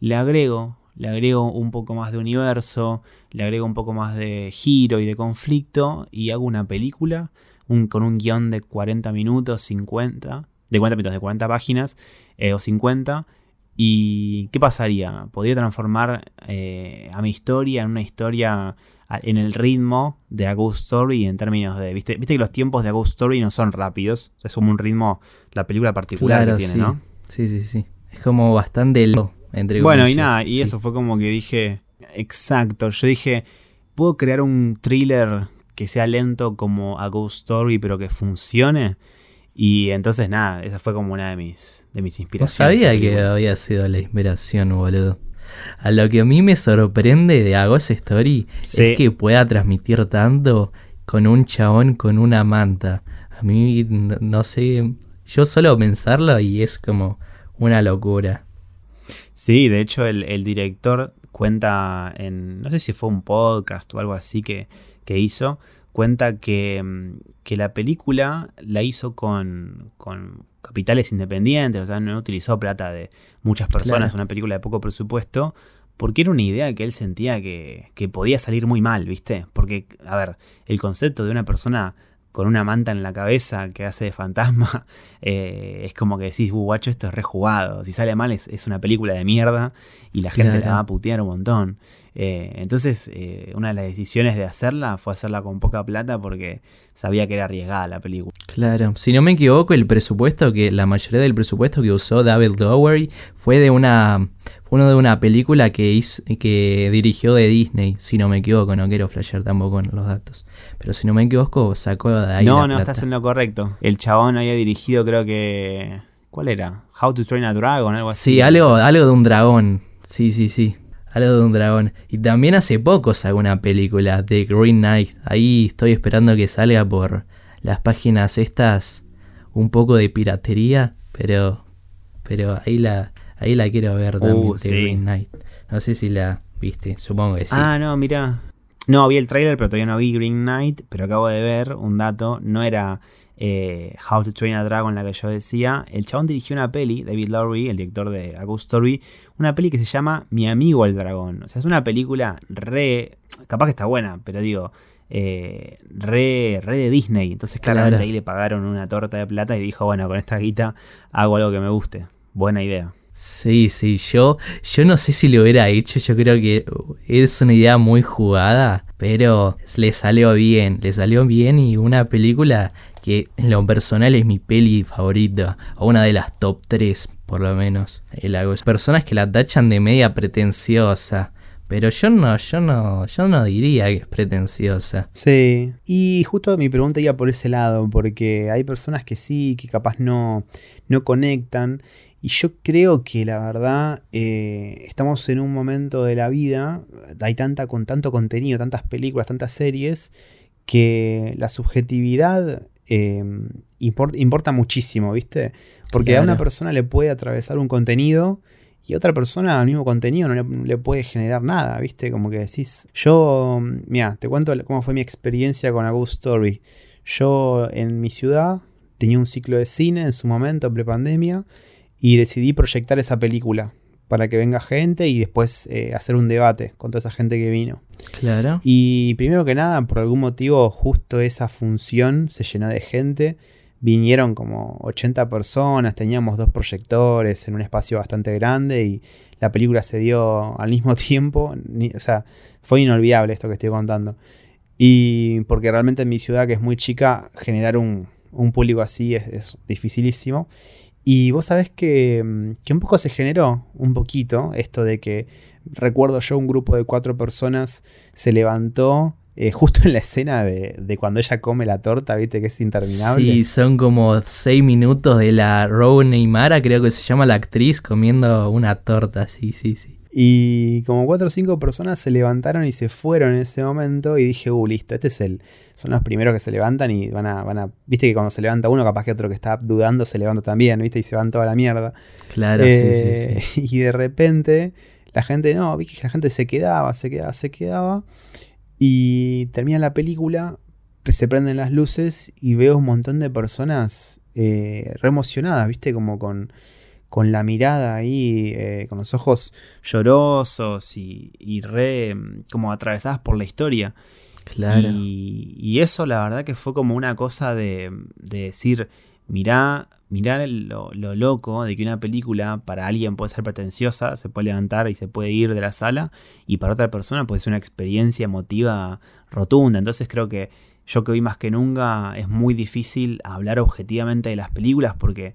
le agrego, le agrego un poco más de universo, le agrego un poco más de giro y de conflicto y hago una película un, con un guion de 40 minutos, 50, de 40 minutos, de 40 páginas eh, o 50 ¿Y qué pasaría? ¿Podría transformar eh, a mi historia en una historia en el ritmo de A Ghost Story en términos de. ¿viste, viste que los tiempos de A Ghost Story no son rápidos. es como un ritmo, la película particular que tiene, ¿no? Sí, sí, sí. Es como bastante lento, entre Bueno, y nada, y eso fue como que dije. Exacto. Yo dije. ¿Puedo crear un thriller que sea lento como A Ghost Story, pero que funcione? Y entonces nada, esa fue como una de mis, de mis inspiraciones. No sabía que había sido la inspiración, boludo. A lo que a mí me sorprende de A Ghost Story es que pueda transmitir tanto con un chabón con una manta. A mí, no, sé, yo solo pensarlo y es como una locura. Sí, de hecho el, el, director cuenta en, no sé si fue un podcast o algo así que, que hizo, cuenta mm, que, la película la hizo con, capitales independientes, o sea, no utilizó plata de muchas personas, una película de poco presupuesto, porque era una idea que él sentía que, que, podía salir muy mal, ¿viste? Porque, a ver, el concepto de una persona con una manta en la cabeza que hace de fantasma, eh, es como que decís, uh, guacho, esto es rejugado. Si sale mal es, una película de mierda y la gente la va a putear un montón. Eh, entonces, eh, una de las decisiones de hacerla fue hacerla con poca plata porque sabía que era arriesgada la película. Claro, si no me equivoco, el presupuesto que la mayoría del presupuesto que usó David Lowery fue de una fue uno de una película que hizo, que dirigió de Disney, si no me equivoco, no quiero flashear tampoco con los datos, pero si no me equivoco sacó de ahí No, no, estás en lo correcto. El chabón había dirigido creo que ¿cuál era? How to Train a Dragon, algo así. Sí, algo algo de un dragón. Sí, sí, sí algo de un dragón. Y también hace poco sacó una película de Green Knight. Ahí estoy esperando que salga por las páginas estas un poco de piratería, pero pero ahí la ahí la quiero ver también uh, de Green Knight. No sé si la viste, supongo que sí. Ah, no, mira. No, vi el trailer, pero todavía no vi Green Knight, pero acabo de ver un dato, no era eh, How to Train a Dragon, la que yo decía, el chabón dirigió una peli, David Lowry, el director de A Ghost Story, una peli que se llama Mi amigo el dragón. O sea, es una película re. capaz que está buena, pero digo. Eh, re, re de Disney. Entonces, claramente ahí le pagaron una torta de plata y dijo: Bueno, con esta guita hago algo que me guste. Buena idea. Sí, sí, yo, yo no sé si lo hubiera hecho, yo creo que es una idea muy jugada, pero le salió bien, le salió bien y una película que en lo personal es mi peli favorita, o una de las top 3 por lo menos. El Personas que la tachan de media pretenciosa, pero yo no, yo no, yo no diría que es pretenciosa. Sí, y justo mi pregunta iba por ese lado, porque hay personas que sí, que capaz no, no conectan. Y yo creo que la verdad eh, estamos en un momento de la vida, hay tanta, con tanto contenido, tantas películas, tantas series, que la subjetividad em, importa muchísimo, ¿viste? Porque a una persona le puede atravesar un contenido y a otra persona al mismo contenido no le, puede generar nada, ¿viste? Como que decís, yo, mira, te cuento cómo fue mi experiencia con A Ghost Story. Yo en mi ciudad tenía un ciclo de cine en su momento, pre-pandemia, y decidí proyectar esa película para que venga gente y después eh, hacer un debate con toda esa gente que vino. Claro. Y primero que nada, por algún motivo, justo esa función se llenó de gente. Vinieron como 80 personas, teníamos dos proyectores en un espacio bastante grande y la película se dio al mismo tiempo. o sea, fue inolvidable esto que estoy contando. Y porque realmente en mi ciudad, que es muy chica, generar un, público así es, es dificilísimo. Y vos sabés que, mm, que, un poco se generó, un poquito, esto de que recuerdo yo un grupo de cuatro personas se levantó eh, justo en la escena de, de, cuando ella come la torta, viste que es interminable. Sí, son como seis minutos de la Rowan Neymara, creo que se llama la actriz, comiendo una torta, sí, sí, sí. Y como cuatro o cinco personas se levantaron y se fueron en ese momento y dije, uh, listo, este es el... Son los primeros que se levantan y van a, van a... Viste que cuando se levanta uno, capaz que otro que está dudando se levanta también, viste, y se van toda la mierda. Claro, sí, sí, sí. Eh, y de repente la gente, no, vi que la gente se quedaba, se quedaba, se quedaba. Y termina la película, se prenden las luces y veo un montón de personas eh, re emocionadas, viste, como con con la mirada ahí, eh, con los ojos llorosos y, re mm, como atravesadas por la historia. Claro. Y, eso la verdad que fue como una cosa de, decir, mirá, mirá lo, loco de que una película para alguien puede ser pretenciosa, se puede levantar y se puede ir de la sala, y para otra persona puede ser una experiencia emotiva rotunda. Entonces creo que yo que hoy más que nunca es muy difícil hablar objetivamente de las películas porque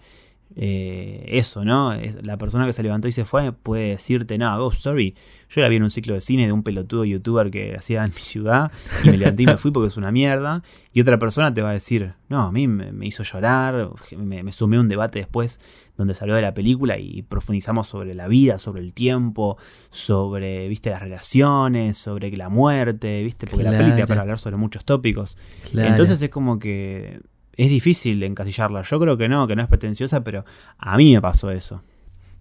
eh, eso, ¿no? La persona que se levantó y se fue puede decirte, no, Ghost Story, yo la vi en un ciclo de cine de un pelotudo youtuber que hacía en mi ciudad y me levanté y me fui porque es una mierda. Y otra persona te va a decir, no, a mí me, hizo llorar, me, sumé a un debate después donde salió de la película y profundizamos sobre la vida, sobre el tiempo, sobre, viste, las relaciones, sobre la muerte, viste, porque la película para hablar sobre muchos tópicos. Entonces es como que es difícil encasillarla. Yo creo que no, que no es pretenciosa, pero a mí me pasó eso.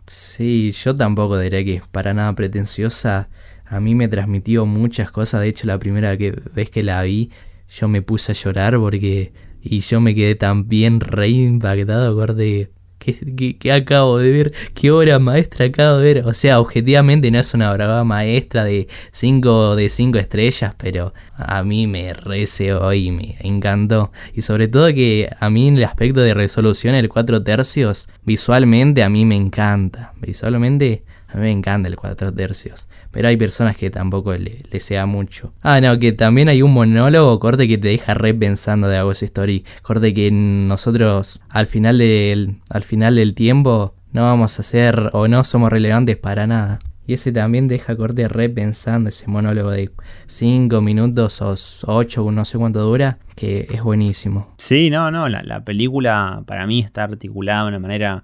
Sí, yo tampoco diría que es para nada pretenciosa. A mí me transmitió muchas cosas. De hecho, la primera vez que la vi, yo me puse a llorar porque. Y yo me quedé también re impactado, acorde ¿Qué, acabo de ver? ¿Qué obra maestra acabo de ver? O sea, objetivamente no es una obra maestra de 5 de cinco estrellas, pero a mí me reseó y me encantó. Y sobre todo que a mí en el aspecto de resolución, el 4 tercios, visualmente a mí me encanta. Visualmente a mí me encanta el 4 tercios. Pero hay personas que tampoco le, sea mucho. Ah, no, que también hay un monólogo, corte, que te deja repensando de Ghost Story. Corte que nosotros al final del, al final del tiempo no vamos a ser o no somos relevantes para nada. Y ese también deja corte repensando ese monólogo de 5 minutos o 8, no sé cuánto dura, que es buenísimo. Sí, no, no, la, la película para mí está articulada de una manera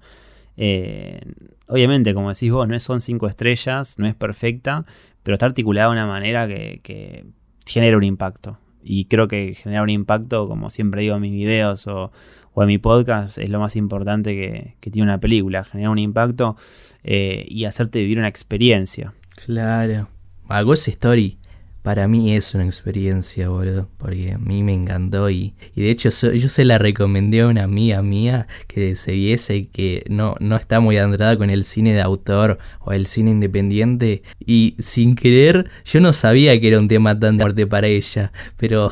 eh, obviamente, como decís vos, no son cinco estrellas, no es perfecta, pero está articulada de una manera que, genera un impacto. Y creo que generar un impacto, como siempre digo en mis videos o, en mi podcast, es lo más importante que, tiene una película. Generar un impacto eh, y hacerte vivir una experiencia. Claro. Algo es Story para mí es una experiencia, boludo, porque a mí me encantó y, y de hecho yo se la recomendé a una amiga mía que se viese que no, no está muy andrada con el cine de autor o el cine independiente y sin querer yo no sabía que era un tema tan fuerte para ella, pero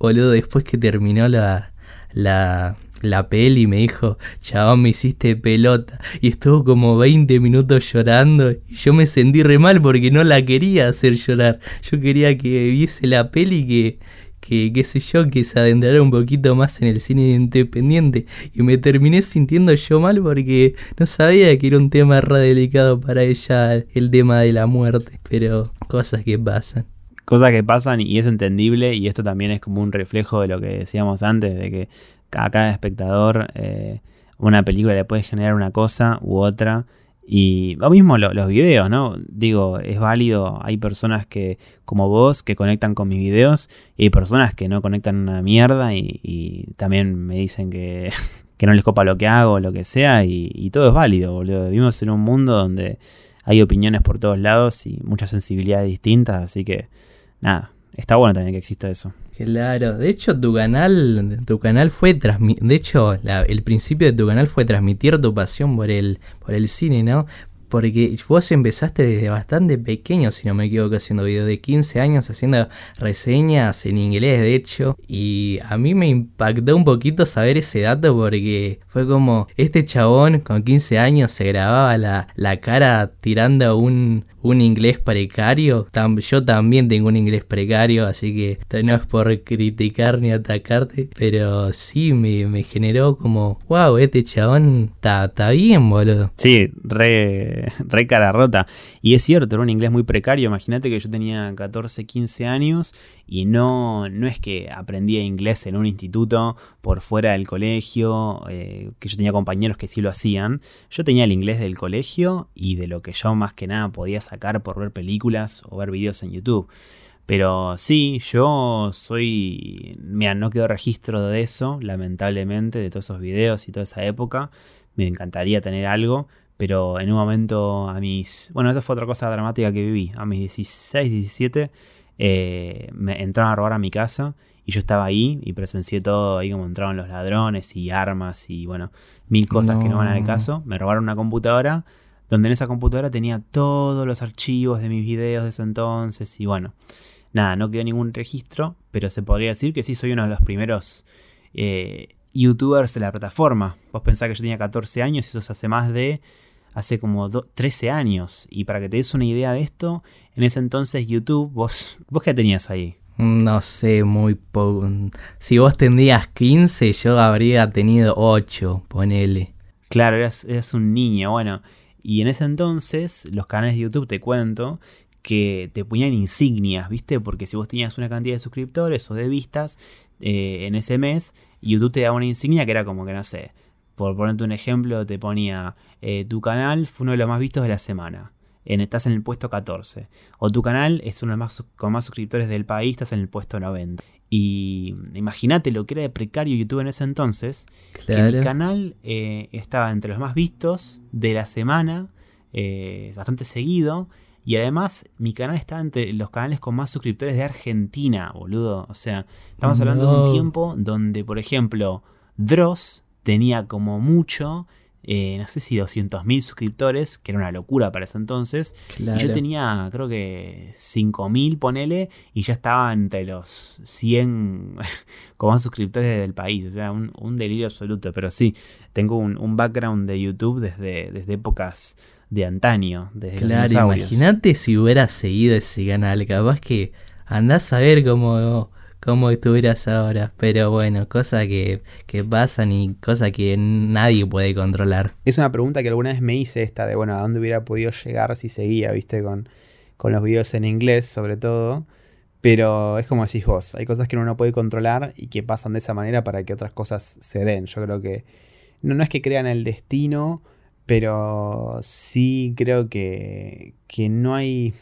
boludo, después que terminó la, la, la peli me dijo, chabón, me hiciste pelota. Y estuvo como 20 minutos llorando. Y yo me sentí re mal porque no la quería hacer llorar. Yo quería que viese la peli que, que qué sé yo, que se adentrara un poquito más en el cine independiente. Y me terminé sintiendo yo mal porque no sabía que era un tema re delicado para ella el tema de la muerte. Pero cosas que pasan cosas que pasan y es entendible y esto también es como un reflejo de lo que decíamos antes, de que a cada espectador eh, una película le puede generar una cosa u otra. Y lo mismo los videos, ¿no? Digo, es válido, hay personas que, como vos, que conectan con mis videos, y hay personas que no conectan una mierda y, también me dicen que, que, no les copa lo que hago, lo que sea, y, todo es válido, boludo. Vivimos en un mundo donde hay opiniones por todos lados y muchas sensibilidades distintas, así que, nada, está bueno también que exista eso. Claro, de hecho tu canal, tu canal fue de hecho el principio de tu canal fue transmitir tu pasión por el, por el cine, ¿no? Porque vos empezaste desde bastante pequeño, si no me equivoco, haciendo videos de 15 años, haciendo reseñas en inglés, de hecho. Y a mí me impactó un poquito saber ese dato porque fue como, este chabón con 15 años se grababa la, la cara tirando un, un inglés precario. yo también tengo un inglés precario, así que no es por criticar ni atacarte, pero sí me, generó como, wow, este chabón está bien, boludo. Sí, re re cara rota. Y es cierto, era un inglés muy precario. Imagínate que yo tenía 14, 15 años y no, no es que aprendía inglés en un instituto por fuera del colegio, eh, que yo tenía compañeros que sí lo hacían. Yo tenía el inglés del colegio y de lo que yo más que nada podía sacar por ver películas o ver videos en YouTube. Pero sí, yo soy. Mira, no quedó registro de eso, lamentablemente, de todos esos videos y toda esa época. Me encantaría tener algo, pero en un momento a mis. Bueno, eso fue otra cosa dramática que viví. A mis 16, 17, eh, me entraron a robar a mi casa y yo estaba ahí y presencié todo ahí como entraron los ladrones y armas y bueno, mil cosas que no van al caso. Me robaron una computadora donde en esa computadora tenía todos los archivos de mis videos de ese entonces y bueno. Nada, no quedó ningún registro, pero se podría decir que sí soy uno de los primeros eh, youtubers de la plataforma. Vos pensás que yo tenía 14 años y eso se hace más de hace como 13 años. Y para que te des una idea de esto, en ese entonces YouTube, vos, vos qué tenías ahí? No sé, muy poco. Si vos tendrías 15, yo habría tenido 8, ponele. Claro, eras, eras un niño, bueno. Y en ese entonces, los canales de YouTube, te cuento, que te ponían insignias, ¿viste? Porque si vos tenías una cantidad de suscriptores o de vistas eh, en ese mes, YouTube te daba una insignia que era como que, no sé, por ponerte un ejemplo, te ponía, eh, tu canal fue uno de los más vistos de la semana. En, estás en el puesto 14. O tu canal es uno de los más, con más suscriptores del país, estás en el puesto 90. Y imagínate lo que era de precario YouTube en ese entonces. Que mi canal eh, estaba entre los más vistos de la semana, bastante seguido. Y además, mi canal está entre los canales con más suscriptores de Argentina, boludo. O sea, estamos hablando de un tiempo donde, por ejemplo, Dross tenía como mucho, eh, no sé si 200.000 suscriptores, que era una locura para ese entonces. Y yo tenía, creo que 5.000, ponele, y ya estaba entre los 100 con más suscriptores del país. O sea, un, delirio absoluto. Pero sí, tengo un, un, background de YouTube desde, desde épocas de antaño, desde Claro, imagínate si hubieras seguido ese canal, capaz que andás a ver cómo, cómo estuvieras ahora, pero bueno, cosas que, que pasan y cosas que nadie puede controlar. Es una pregunta que alguna vez me hice esta de, bueno, ¿a dónde hubiera podido llegar si seguía, viste, con, con los videos en inglés sobre todo? Pero es como decís vos, hay cosas que uno no puede controlar y que pasan de esa manera para que otras cosas se den. Yo creo que no, no es que crean el destino, pero sí creo que, que no hay...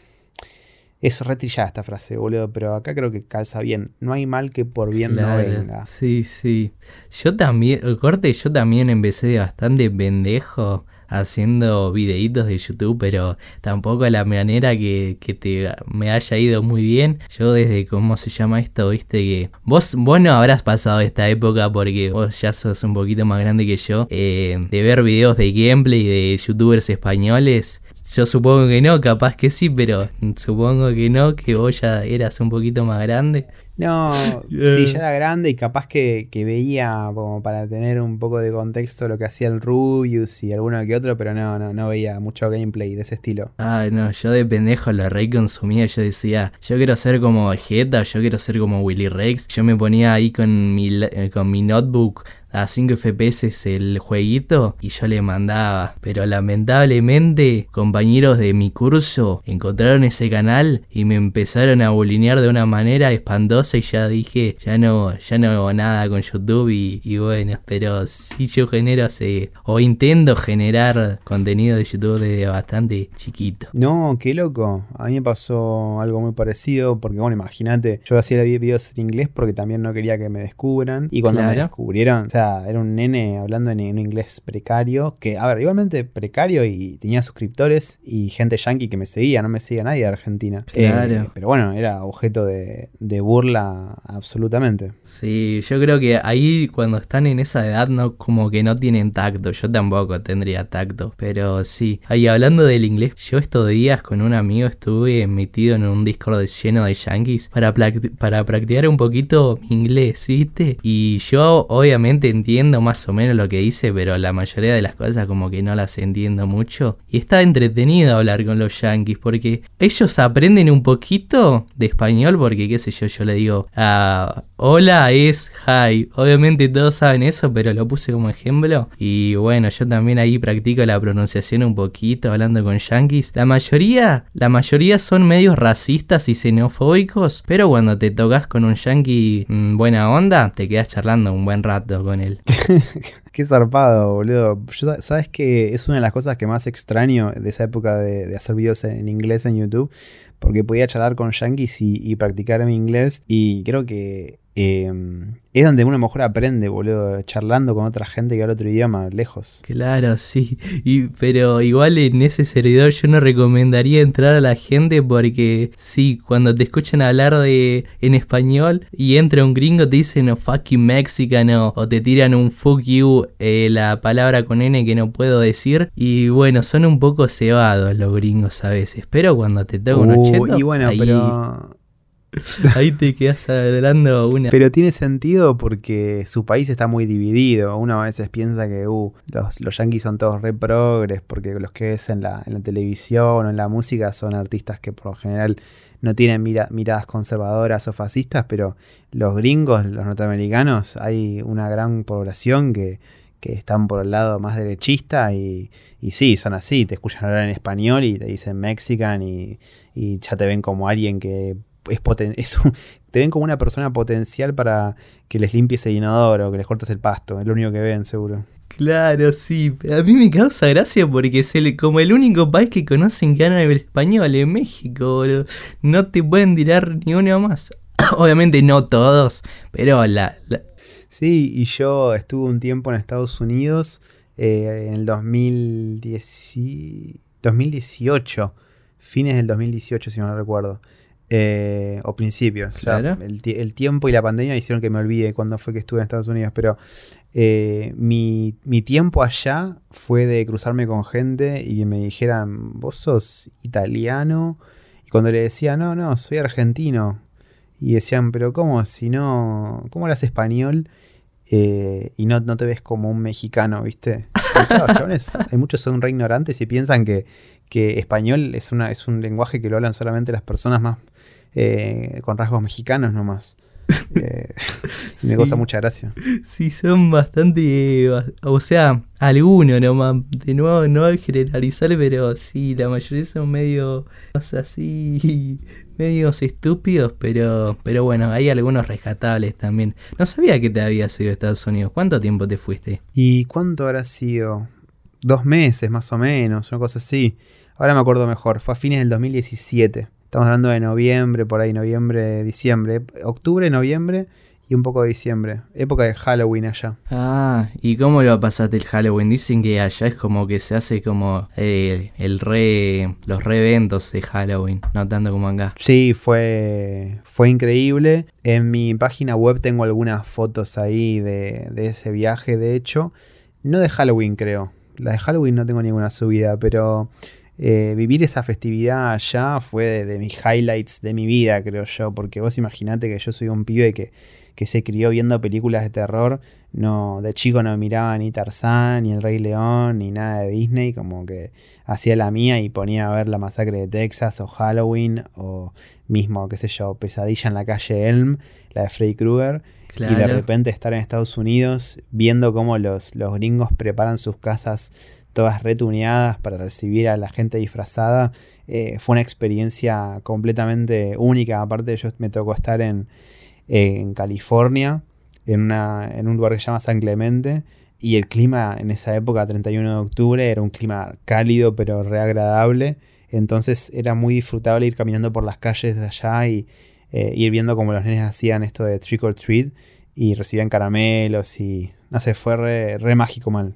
Es retrillada esta frase, boludo, pero acá creo que calza bien. No hay mal que por bien no venga. Sí, sí. Yo también, el corte, yo también empecé bastante pendejo haciendo videitos de YouTube, pero tampoco a la manera que, que, te me haya ido muy bien. Yo desde cómo se llama esto, viste que vos, vos no habrás pasado esta época porque vos ya sos un poquito más grande que yo, eh, de ver videos de gameplay de youtubers españoles. Yo supongo que no, capaz que sí, pero supongo que no, que vos ya eras un poquito más grande. No, sí, ya era grande y capaz que, veía como para tener un poco de contexto lo que hacía el Rubius y alguno que otro, pero no, no, no veía mucho gameplay de ese estilo. Ay, no, yo de pendejo lo re consumía, yo decía, yo quiero ser como Vegeta, yo quiero ser como Willy Rex, yo me ponía ahí con mi, eh, con mi notebook a 5 FPS el jueguito y yo le mandaba. Pero lamentablemente, compañeros de mi curso encontraron ese canal y me empezaron a bulinear de una manera espantosa y ya dije, ya no, ya no hago nada con YouTube y, bueno, pero sí yo genero o intento generar contenido de YouTube desde bastante chiquito. No, qué loco. A mí me pasó algo muy parecido porque bueno, imagínate, yo hacía videos en inglés porque también no quería que me descubran y cuando me descubrieron, era un nene hablando en, un inglés precario, que, a ver, igualmente precario y tenía suscriptores y gente yankee que me seguía, no me seguía nadie de Argentina. Eh, pero bueno, era objeto de, burla absolutamente. Sí, yo creo que ahí cuando están en esa edad no como que no tienen tacto, yo tampoco tendría tacto, pero sí. Ahí hablando del inglés, yo estos días con un amigo estuve metido en un Discord lleno de yankees para, para practicar un poquito mi inglés, ¿viste? Y yo obviamente entiendo más o menos lo que dice, pero la mayoría de las cosas como que no las entiendo mucho. Y está entretenido hablar con los yankees porque ellos aprenden un poquito de español porque qué sé yo, yo le digo a hola es hi. Obviamente todos saben eso, pero lo puse como ejemplo. Y bueno, yo también ahí practico la pronunciación un poquito, hablando con yankees. La mayoría, la mayoría son medios racistas y xenofóbicos, pero cuando te tocas con un yankee mm, buena onda, te quedas charlando un buen rato con él. Qué zarpado, boludo. Sabes que es una de las cosas que más extraño de esa época de, hacer videos en inglés en YouTube, porque podía charlar con yankees y, y practicar mi inglés, y creo que Em, es donde uno mejor aprende, boludo, charlando con otra gente que habla otro idioma, lejos. Claro, sí. Y, pero igual en ese servidor yo no recomendaría entrar a la gente porque sí, cuando te escuchan hablar de en español y entra un gringo te dicen no fucking mexicano o te tiran un fuck you, eh, la palabra con N que no puedo decir. Y bueno, son un poco cebados los gringos a veces. Pero cuando te toca uh, Y bueno, pero Ahí te quedas hablando una. Pero tiene sentido porque su país está muy dividido. Uno a veces piensa que uh, los, los yankees son todos re progres porque los que ves en la, en la televisión o en la música son artistas que por lo general no tienen miradas conservadoras o fascistas, pero los gringos, los norteamericanos, hay una gran población que, que están por el lado más derechista y, y sí, son así, te escuchan hablar en español y te dicen mexican y, y ya te ven como alguien que es, te ven como una persona potencial para que les limpies el inodoro, que les cortes el pasto, es lo único que ven seguro. Claro, sí. A mí me causa gracia porque es como el único país que conocen que habla el español en México, No te pueden tirar ni uno más. Obviamente no todos, pero la, Sí, y yo estuve un tiempo en Estados Unidos eh, en el 2018, fines del 2018 si no recuerdo. Eh, o principios. el, tiempo y la pandemia hicieron que me olvide cuándo fue que estuve en Estados Unidos, pero eh, mi, tiempo allá fue de cruzarme con gente y que me dijeran, vos sos italiano. Y cuando le decía, no, no, soy argentino. Y decían, pero ¿cómo? Si no, ¿cómo hablas español? Eh, y no, no, te ves como un mexicano, ¿viste? hay muchos son re ignorantes y piensan que, que español es, una, es un lenguaje que lo hablan solamente las personas más eh, con rasgos mexicanos nomás. Eh, me goza mucha gracia. Sí, son bastante. O sea, algunos nomás. De nuevo, no hay generalizar, pero sí, la mayoría son medio. O sea, así. medios estúpidos, pero, pero bueno, hay algunos rescatables también. No sabía que te habías ido a Estados Unidos. ¿Cuánto tiempo te fuiste? ¿Y cuánto habrá sido? Dos meses más o menos, una cosa así. Ahora me acuerdo mejor, fue a fines del 2017. Estamos hablando de noviembre, por ahí, noviembre, diciembre. Octubre, noviembre y un poco de diciembre. Época de Halloween allá. Ah, ¿y cómo lo pasaste el Halloween? Dicen que allá es como que se hace como eh, el re, los re eventos de Halloween, no tanto como acá. Sí, fue, fue increíble. En mi página web tengo algunas fotos ahí de, de ese viaje, de hecho. No de Halloween, creo. La de Halloween no tengo ninguna subida, pero eh, vivir esa festividad allá fue de, mis highlights de mi vida, creo yo, porque vos imaginate que yo soy un pibe que, que se crió viendo películas de terror, no, de chico no miraba ni Tarzán, ni El Rey León, ni nada de Disney, como que hacía la mía y ponía a ver la masacre de Texas o Halloween o mismo, qué sé yo, Pesadilla en la calle Elm, la de Freddy Krueger. Y de repente estar en Estados Unidos viendo cómo los, los gringos preparan sus casas todas retuneadas para recibir a la gente disfrazada. Eh, fue una experiencia completamente única. Aparte, yo me tocó estar en, en California, en, una, en un lugar que se llama San Clemente. Y el clima en esa época, 31 de octubre, era un clima cálido pero reagradable. Entonces era muy disfrutable ir caminando por las calles de allá y eh, ir viendo cómo los nenes hacían esto de trick or treat y recibían caramelos y no sé, fue re, re mágico mal.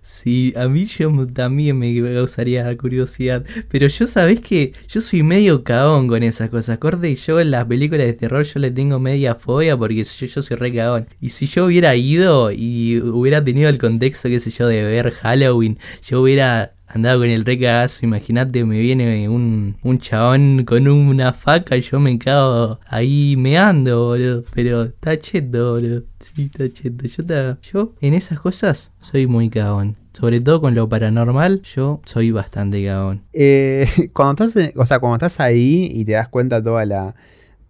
Sí, a mí yo también me causaría curiosidad. Pero yo sabés que yo soy medio cagón con esas cosas. Corte, y yo en las películas de terror yo le tengo media fobia porque yo, yo soy re cagón. Y si yo hubiera ido y hubiera tenido el contexto, qué sé yo, de ver Halloween, yo hubiera andaba con el recagazo, imagínate, me viene un, un chabón con una faca y yo me cago ahí meando, boludo. Pero está cheto, boludo. Sí, está cheto. Yo, yo en esas cosas soy muy cagón. Sobre todo con lo paranormal, yo soy bastante cagón. Eh, cuando estás, o sea, cuando estás ahí y te das cuenta toda la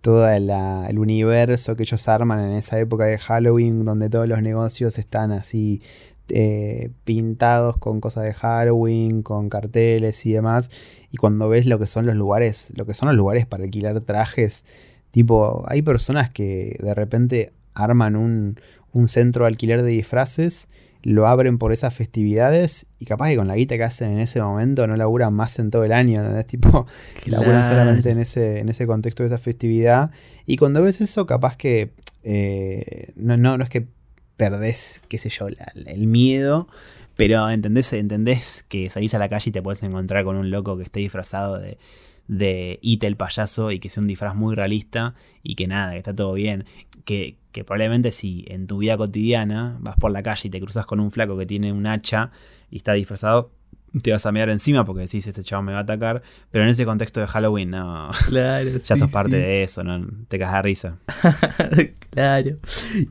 todo el universo que ellos arman en esa época de Halloween, donde todos los negocios están así eh, pintados con cosas de Halloween, con carteles y demás. Y cuando ves lo que son los lugares, lo que son los lugares para alquilar trajes, tipo, hay personas que de repente arman un, un centro de alquiler de disfraces lo abren por esas festividades y capaz que con la guita que hacen en ese momento no laburan más en todo el año, ¿entendés? Tipo, que laburan solamente en ese, en ese contexto de esa festividad. Y cuando ves eso, capaz que eh, no, no, no es que perdés, qué sé yo, el miedo, pero entendés, entendés que salís a la calle y te puedes encontrar con un loco que esté disfrazado de, de Ita el payaso y que sea un disfraz muy realista y que nada, que está todo bien. Que, que probablemente si en tu vida cotidiana vas por la calle y te cruzas con un flaco que tiene un hacha y está disfrazado, te vas a mirar encima porque decís, este chavo me va a atacar. Pero en ese contexto de Halloween, no. Claro. ya sos parte de eso, ¿no? Te cagas de risa. claro.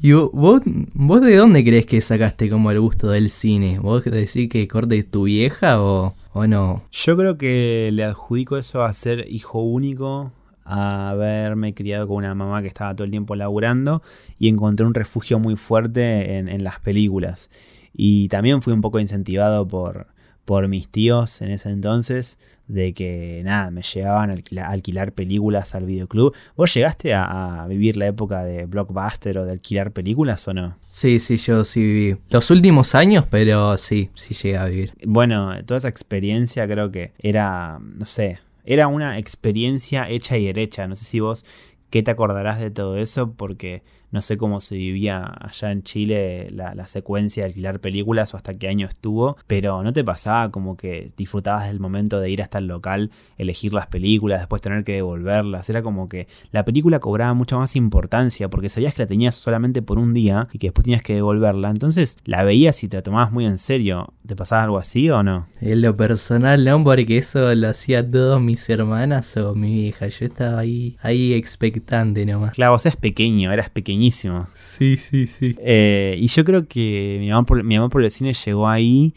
¿Y vos, vos de dónde crees que sacaste como el gusto del cine? ¿Vos decís que corte tu vieja o, o no? Yo creo que le adjudico eso a ser hijo único a haberme criado con una mamá que estaba todo el tiempo laburando y encontré un refugio muy fuerte en, en las películas. Y también fui un poco incentivado por, por mis tíos en ese entonces de que nada, me llevaban a alquilar, películas al videoclub. ¿Vos llegaste a, vivir la época de blockbuster o de alquilar películas o no? Sí, sí, yo sí viví. Los últimos años, pero sí, sí llegué a vivir. Bueno, toda esa experiencia creo que era, no sé, era una experiencia hecha y derecha. No sé si vos qué te acordarás de todo eso, porque no sé cómo se vivía allá en Chile la, secuencia de alquilar películas o hasta qué año estuvo, pero ¿no te pasaba como que disfrutabas del momento de ir hasta el local, elegir las películas, después tener que devolverlas? Era como que la película cobraba mucha más importancia porque sabías que la tenías solamente por un día y que después tenías que devolverla, entonces la veías y te la tomabas muy en serio. ¿Te pasaba algo así o no? En lo personal no, porque eso lo hacía todos mis hermanas o mi vieja. Yo estaba ahí, ahí expectante nomás. Claro, vos eras pequeño, eras pequeño Sí, sí, sí. Eh, y yo creo que mi amor, por, mi por el cine llegó ahí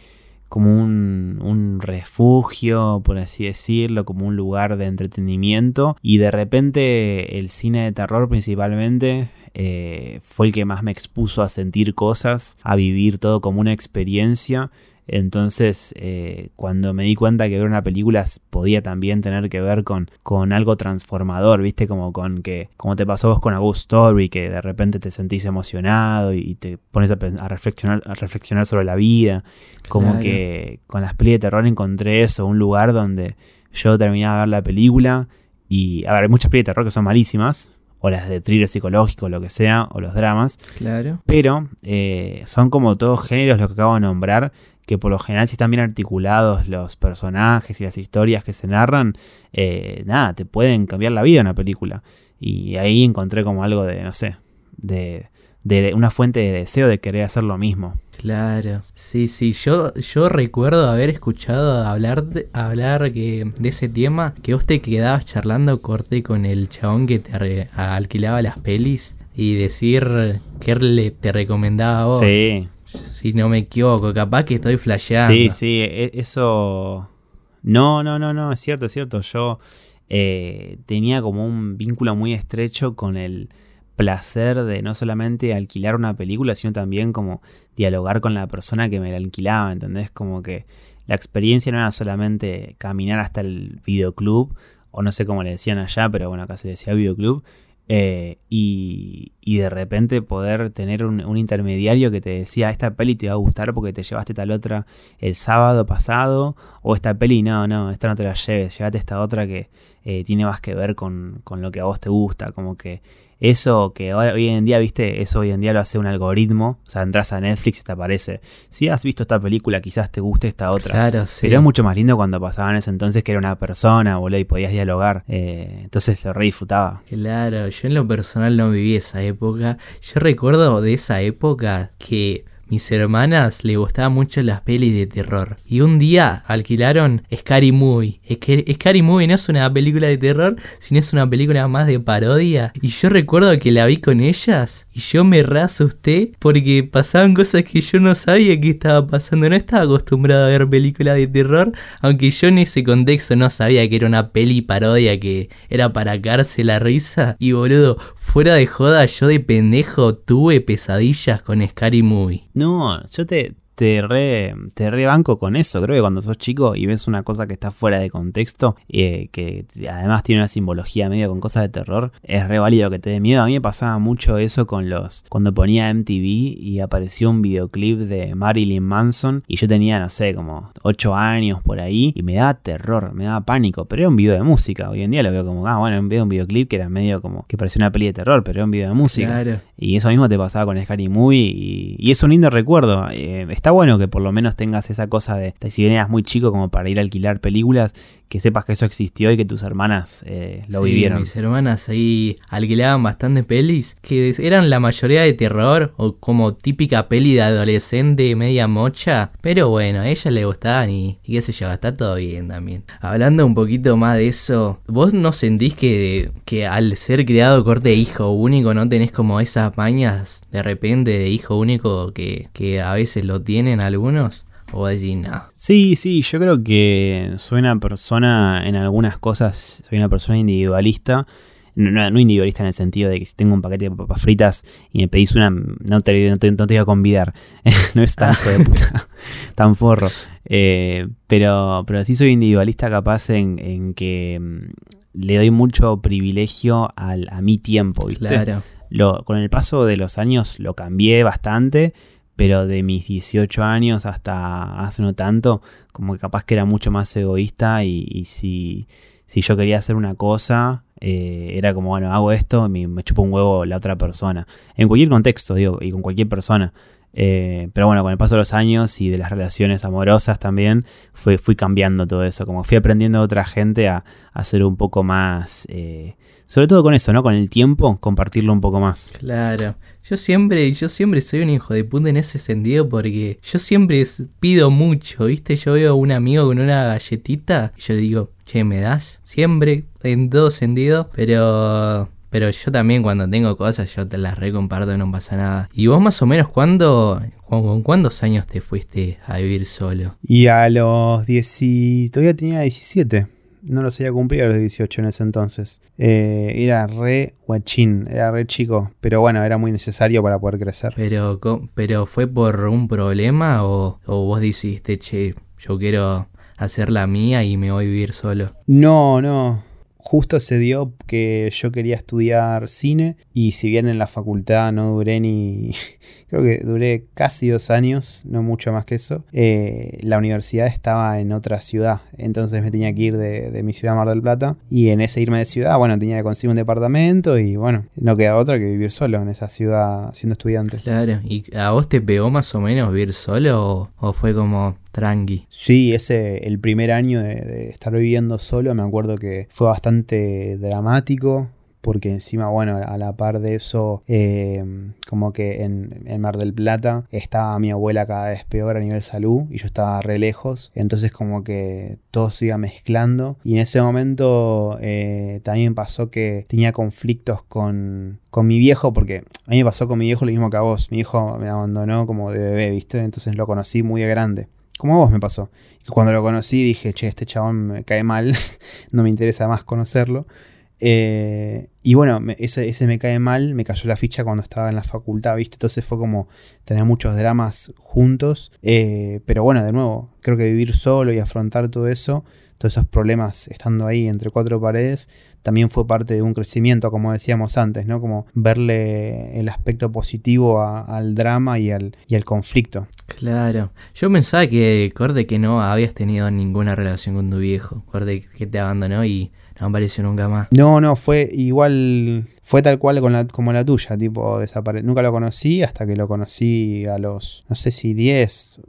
como un, un, refugio, por así decirlo, como un lugar de entretenimiento. Y de repente el cine de terror principalmente eh, fue el que más me expuso a sentir cosas, a vivir todo como una experiencia. Entonces, eh, cuando me di cuenta que ver una película podía también tener que ver con, con algo transformador, ¿viste? Como con que, como te pasó vos con A Ghost Story, que de repente te sentís emocionado y te pones a, reflexionar, a reflexionar sobre la vida. Como que con las pelis de terror encontré eso, un lugar donde yo terminaba de ver la película y, a ver, hay muchas pelis de terror que son malísimas, o las de thriller psicológico, lo que sea, o los dramas. Claro. Pero eh, son como todos géneros los que acabo de nombrar que por lo general si están bien articulados los personajes y las historias que se narran, eh, nada, te pueden cambiar la vida una película. Y ahí encontré como algo de, no sé, de, de una fuente de deseo de querer hacer lo mismo. Claro, sí, sí, yo, yo recuerdo haber escuchado hablar, de, hablar que, de ese tema, que vos te quedabas charlando corte con el chabón que te alquilaba las pelis y decir que le te recomendaba a vos. Sí, si no me equivoco, capaz que estoy flasheando. Sí, sí, e, eso... No, no, no, no, es cierto, es cierto. Yo eh, tenía como un vínculo muy estrecho con el placer de no solamente alquilar una película, sino también como dialogar con la persona que me la alquilaba, ¿entendés? Como que la experiencia no era solamente caminar hasta el videoclub, o no sé cómo le decían allá, pero bueno, acá se decía videoclub, eh, y, de repente poder tener un, intermediario que te decía, esta peli te va a gustar porque te llevaste tal otra el sábado pasado, o esta peli, no, no, esta no te la lleves, llévate esta otra que eh, tiene más que ver con, con, lo que a vos te gusta, como que eso que hoy en día, viste, eso hoy en día lo hace un algoritmo. O sea, entras a Netflix y te aparece. Si has visto esta película, quizás te guste esta otra. Claro, sí. Pero es mucho más lindo cuando pasaba en ese entonces que era una persona, boludo, y podías dialogar. Eh, entonces lo re disfrutaba. Claro, yo en lo personal no viví esa época. Yo recuerdo de esa época que mis hermanas le gustaban mucho las pelis de terror. Y un día alquilaron Scary Movie. Scary Movie no es una película de terror, sino es una película más de parodia. Y yo recuerdo que la vi con ellas y yo me re asusté porque pasaban cosas que yo no sabía que estaba pasando. No estaba acostumbrado a ver películas de terror, aunque yo en ese contexto no sabía que era una peli parodia que era para cagarse la risa. Y boludo, fuera de joda, yo de pendejo tuve pesadillas con Scary Movie. No, yo te, te, re, te rebanco con eso. Creo que cuando sos chico y ves una cosa que está fuera de contexto, eh, que además tiene una simbología medio con cosas de terror, es re válido que te dé miedo. A mí me pasaba mucho eso con los. Cuando ponía MTV y apareció un videoclip de Marilyn Manson y yo tenía, no sé, como 8 años por ahí y me daba terror, me daba pánico, pero era un video de música. Hoy en día lo veo como, ah, bueno, veo un videoclip que era medio como que parecía una peli de terror, pero era un video de música. Claro. Y eso mismo te pasaba con Scary Movie y, es un lindo recuerdo. Eh, está bueno que por lo menos tengas esa cosa de, si bien eras muy chico como para ir a alquilar películas, que sepas que eso existió y que tus hermanas eh, lo sí, vivieron. Mis hermanas ahí alquilaban bastante pelis que eran la mayoría de terror o como típica peli de adolescente media mocha, pero bueno, a ella le gustaban y, y qué sé yo, está todo bien también. Hablando un poquito más de eso, ¿vos no sentís que, que al ser creado corte hijo único no tenés como esas mañas de repente de hijo único que, que a veces lo tienen algunos? ¿O decir no? Sí, sí, yo creo que soy una persona, en algunas cosas, soy una persona individualista. No, individualista en el sentido de que si tengo un paquete de papas fritas y me pedís una, no te, no te, voy a convidar. no es tan de puta, tan forro. Eh, pero, pero sí soy individualista capaz en, que mm, le doy mucho privilegio al, a mi tiempo, ¿viste? Claro. Lo, con el paso de los años lo cambié bastante pero de mis 18 años hasta hace no tanto, como que capaz que era mucho más egoísta y, si, si, yo quería hacer una cosa, eh, era como, bueno, hago esto, me, me chupo un huevo la otra persona. En cualquier contexto, digo, y con cualquier persona. Eh, pero bueno, con el paso de los años y de las relaciones amorosas también, fui, fui cambiando todo eso. Como fui aprendiendo a otra gente a, a ser un poco más... Eh, sobre todo con eso, ¿no? Con el tiempo, compartirlo un poco más. Claro. Yo siempre, yo siempre soy un hijo de puta en ese sentido porque yo siempre pido mucho, ¿viste? Yo veo a un amigo con una galletita y yo digo, che, ¿me das? Siempre, en todo sentido, pero... Pero yo también cuando tengo cosas yo te las recomparto y no pasa nada. ¿Y vos más o menos cuándo, con, cuántos años te fuiste a vivir solo? Y a los 10... todavía tenía 17 no los había cumplido a los 18 en ese entonces. Eh, era re guachín, era re chico, pero bueno, era muy necesario para poder crecer. Pero, pero ¿fue por un problema o, o vos dijiste, che, yo quiero hacer la mía y me voy a vivir solo? No, no justo se dio que yo quería estudiar cine y si bien en la facultad no duré ni, creo que duré casi dos años, no mucho más que eso, eh, la universidad estaba en otra ciudad, entonces me tenía que ir de, mi ciudad Mar del Plata y en ese irme de ciudad, bueno, tenía que conseguir un departamento y bueno, no queda otra que vivir solo en esa ciudad siendo estudiante. Claro, ¿y a vos te pegó más o menos vivir solo o fue como tranqui. Sí, ese, el primer año de, estar viviendo solo, me acuerdo que fue bastante dramático porque encima, bueno, a la par de eso, eh, como que en, Mar del Plata estaba mi abuela cada vez peor a nivel salud y yo estaba re lejos, entonces como que todo se iba mezclando y en ese momento eh, también pasó que tenía conflictos con, con mi viejo, porque a mí me pasó con mi viejo lo mismo que a vos, mi hijo me abandonó como de bebé, ¿viste? Entonces lo conocí muy grande. Como a vos me pasó. Que cuando lo conocí dije, che, este chabón me cae mal, no me interesa más conocerlo. Eh, y bueno, ese, ese, me cae mal, me cayó la ficha cuando estaba en la facultad, ¿viste? Entonces fue como tener muchos dramas juntos. Eh, pero bueno, de nuevo, creo que vivir solo y afrontar todo eso, todos esos problemas estando ahí entre cuatro paredes, también fue parte de un crecimiento, como decíamos antes, ¿no? Como verle el aspecto positivo al drama y al, y conflicto. Claro. Yo pensaba que, Corde, que no habías tenido ninguna relación con tu viejo. Que te abandonó y no apareció nunca más. No, no, fue igual, fue tal cual con la, como la tuya, tipo, desapare nunca lo conocí hasta que lo conocí a los, no sé si 10,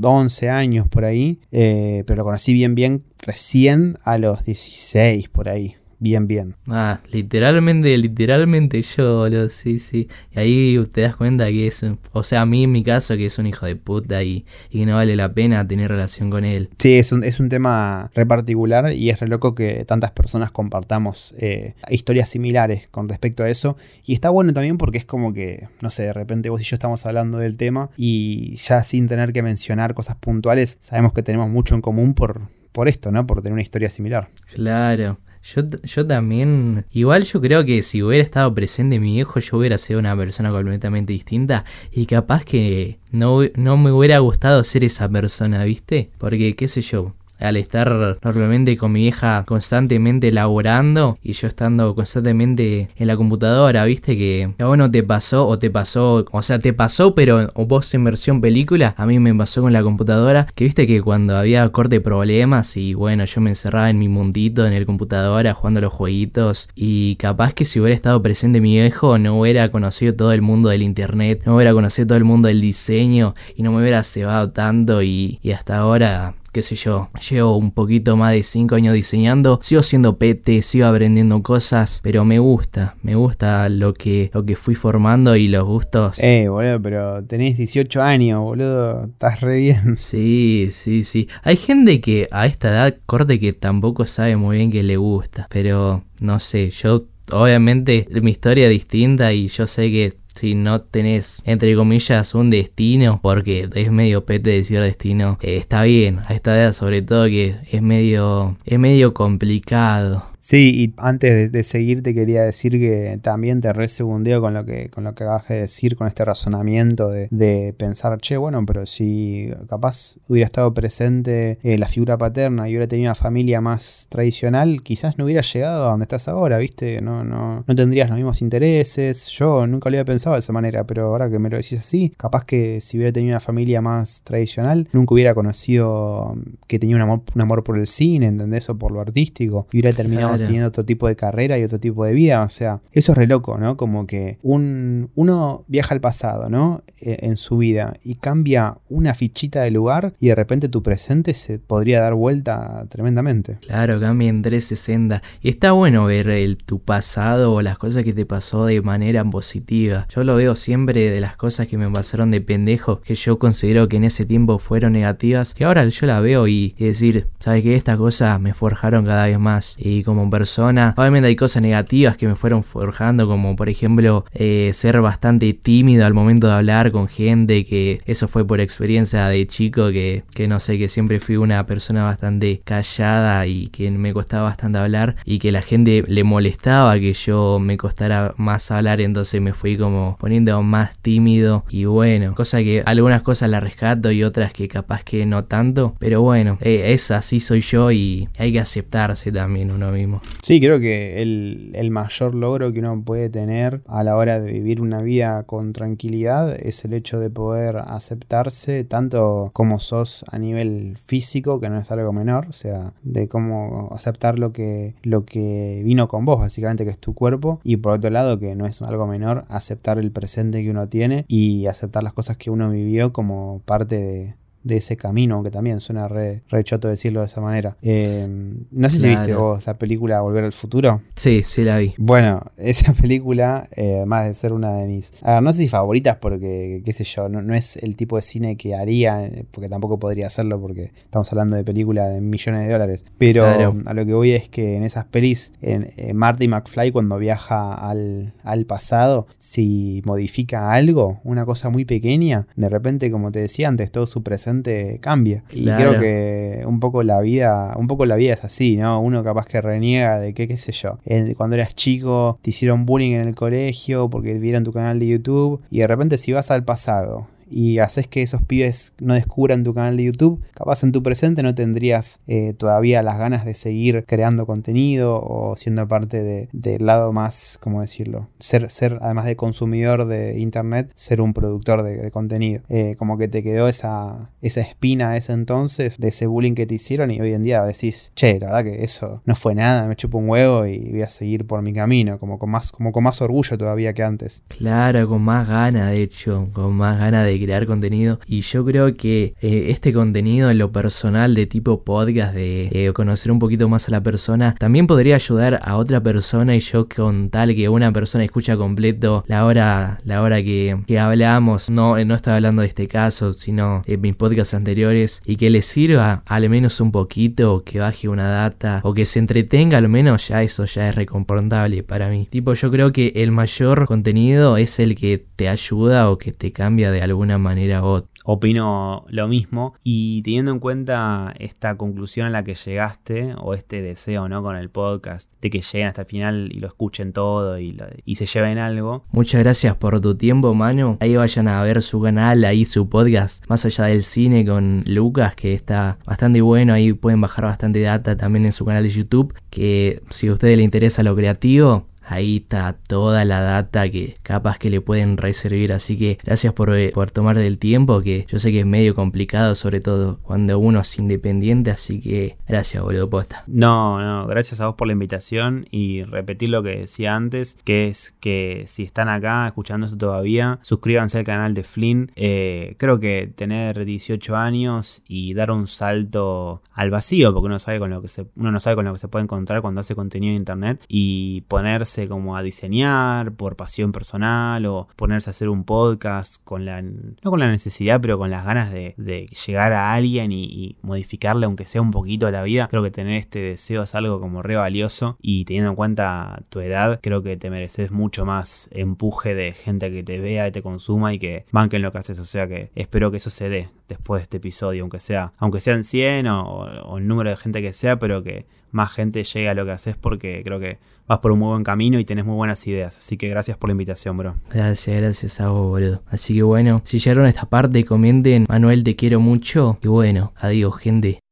11 años por ahí, eh, pero lo conocí bien, bien recién a los 16 por ahí bien, bien. Ah, literalmente, literalmente yo, boludo, sí, sí. Y ahí te das cuenta que es, o sea, a mí en mi caso, que es un hijo de puta y, y no vale la pena tener relación con él. Sí, es un, es un tema re particular y es re loco que tantas personas compartamos eh, historias similares con respecto a eso. Y está bueno también porque es como que, no sé, de repente vos y yo estamos hablando del tema y ya sin tener que mencionar cosas puntuales, sabemos que tenemos mucho en común por, por esto, ¿no? Por tener una historia similar. Claro. Yo, yo también, igual yo creo que si hubiera estado presente mi viejo, yo hubiera sido una persona completamente distinta y capaz que no, no me hubiera gustado ser esa persona, ¿viste? Porque, qué sé yo, al estar normalmente con mi vieja constantemente laborando y yo estando constantemente en la computadora, viste que a vos no te pasó o te pasó, o sea, te pasó, pero vos en versión película, a mí me pasó con la computadora, que viste que cuando había corte problemas y bueno, yo me encerraba en mi mundito en el computadora jugando los jueguitos y capaz que si hubiera estado presente mi viejo no hubiera conocido todo el mundo del internet, no hubiera conocido todo el mundo del diseño y no me hubiera cebado tanto y, y hasta ahora qué sé yo, llevo un poquito más de 5 años diseñando, sigo siendo pete, sigo aprendiendo cosas, pero me gusta, me gusta lo que, lo que fui formando y los gustos. Eh, boludo, pero tenés 18 años, boludo, estás re bien. Sí, sí, sí. Hay gente que a esta edad corte que tampoco sabe muy bien que le gusta, pero no sé, yo obviamente mi historia es distinta y yo sé que si no tenés, entre comillas, un destino, porque es medio pete decir destino, eh, está bien, a esta edad sobre todo que es medio, es medio complicado. Sí, y antes de, seguir te quería decir que también te resegundeo con lo que, con lo que acabas de decir, con este razonamiento de, pensar, che, bueno, pero si capaz hubiera estado presente eh, la figura paterna y hubiera tenido una familia más tradicional, quizás no hubiera llegado a donde estás ahora, ¿viste? No, no, no tendrías los mismos intereses. Yo nunca lo había pensado de esa manera, pero ahora que me lo decís así, capaz que si hubiera tenido una familia más tradicional, nunca hubiera conocido que tenía un amor, un amor por el cine, ¿entendés? O por lo artístico, y hubiera terminado teniendo otro tipo de carrera y otro tipo de vida. O sea, eso es re loco, ¿no? Como que un, uno viaja al pasado, ¿no? E, en su vida y cambia una fichita de lugar y de repente tu presente se podría dar vuelta tremendamente. Claro, cambia en 360. Y está bueno ver el, tu pasado o las cosas que te pasó de manera positiva. Yo lo veo siempre de las cosas que me pasaron de pendejo, que yo considero que en ese tiempo fueron negativas. Y ahora yo la veo y, y decir, ¿sabes qué? Estas cosas me forjaron cada vez más. Y como persona. Obviamente hay cosas negativas que me fueron forjando, como por ejemplo eh, ser bastante tímido al momento de hablar con gente, que eso fue por experiencia de chico, que, que no sé, que siempre fui una persona bastante callada y que me costaba bastante hablar y que la gente le molestaba que yo me costara más hablar, entonces me fui como poniendo más tímido y bueno, cosa que algunas cosas las rescato y otras que capaz que no tanto, pero bueno, eh, es así soy yo y hay que aceptarse también uno mismo. Sí, creo que el, mayor logro que uno puede tener a la hora de vivir una vida con tranquilidad es el hecho de poder aceptarse tanto como sos a nivel físico, que no es algo menor, o sea, de cómo aceptar lo que, lo que vino con vos, básicamente, que es tu cuerpo, y por otro lado, que no es algo menor, aceptar el presente que uno tiene y aceptar las cosas que uno vivió como parte de, de ese camino, aunque también suena re, re choto decirlo de esa manera. Eh, no sé si viste vos la película Volver al Futuro. Sí, sí la vi. Bueno, esa película, eh, además de ser una de mis, a ver, no sé si favoritas porque, qué sé yo, no, es el tipo de cine que haría, porque tampoco podría hacerlo porque estamos hablando de película de millones de dólares. Pero a lo que voy es que en esas pelis, en, eh, Marty McFly cuando viaja al, al pasado, si modifica algo, una cosa muy pequeña, de repente, como te decía antes, todo su presente cambia. Y creo que un poco la vida, un poco la vida es así, ¿no? Uno capaz que reniega de que, qué sé yo, cuando eras chico te hicieron bullying en el colegio porque vieron tu canal de YouTube y de repente si vas al pasado y haces que esos pibes no descubran tu canal de YouTube, capaz en tu presente no tendrías eh, todavía las ganas de seguir creando contenido o siendo parte del lado más, ¿cómo decirlo? Ser, ser, además de consumidor de internet, ser un productor de, contenido. Eh, como que te quedó esa, esa espina ese entonces de ese bullying que te hicieron y hoy en día decís, che, la verdad que eso no fue nada, me chupo un huevo y voy a seguir por mi camino, como con más, como con más orgullo todavía que antes. Claro, con más ganas, de hecho, con más ganas de de crear contenido. Y yo creo que eh, este contenido en lo personal de tipo podcast, de eh, conocer un poquito más a la persona, también podría ayudar a otra persona y yo con tal que una persona escucha completo la hora, la hora que, que hablamos, no, no estaba hablando de este caso, sino en mis podcasts anteriores. Y que le sirva al menos un poquito, que baje una data o que se entretenga al menos, ya eso ya es recomportable para mí. Tipo, yo creo que el mayor contenido es el que te ayuda o que te cambia de alguna manera u otra opino lo mismo. Y teniendo en cuenta esta conclusión a la que llegaste o este deseo no con el podcast de que lleguen hasta el final y lo escuchen todo y, y se lleven algo. Muchas gracias por tu tiempo mano ahí vayan a ver su canal ahí su podcast más allá del cine con Lucas que está bastante bueno. Ahí pueden bajar bastante data también en su canal de YouTube que si a ustedes les interesa lo creativo Ahí está toda la data que capaz que le pueden reservir. Así que gracias por, eh, por tomar del tiempo, que yo sé que es medio complicado, sobre todo cuando uno es independiente. Así que gracias, boludo posta. No, no, gracias a vos por la invitación y repetir lo que decía antes, que es que si están acá escuchando esto todavía, suscríbanse al canal de Flynn. Eh, creo que tener 18 años y dar un salto al vacío, porque uno sabe con lo que se, uno no sabe con lo que se puede encontrar cuando hace contenido en internet y ponerse como a diseñar por pasión personal o ponerse a hacer un podcast con la, no con la necesidad, pero con las ganas de, llegar a alguien y, modificarle aunque sea un poquito la vida. Creo que tener este deseo es algo como re valioso y teniendo en cuenta tu edad, creo que te mereces mucho más empuje de gente que te vea y te consuma y que banquen lo que haces. O sea que espero que eso se dé después de este episodio, aunque sea, aunque sean 100 o, o el número de gente que sea, pero que más gente llegue a lo que haces porque creo que vas por un muy buen camino y tenés muy buenas ideas. Así que gracias por la invitación, bro. Gracias, gracias a vos, boludo. Así que bueno, si llegaron a esta parte, comenten, Manuel, te quiero mucho. Y bueno, adiós, gente.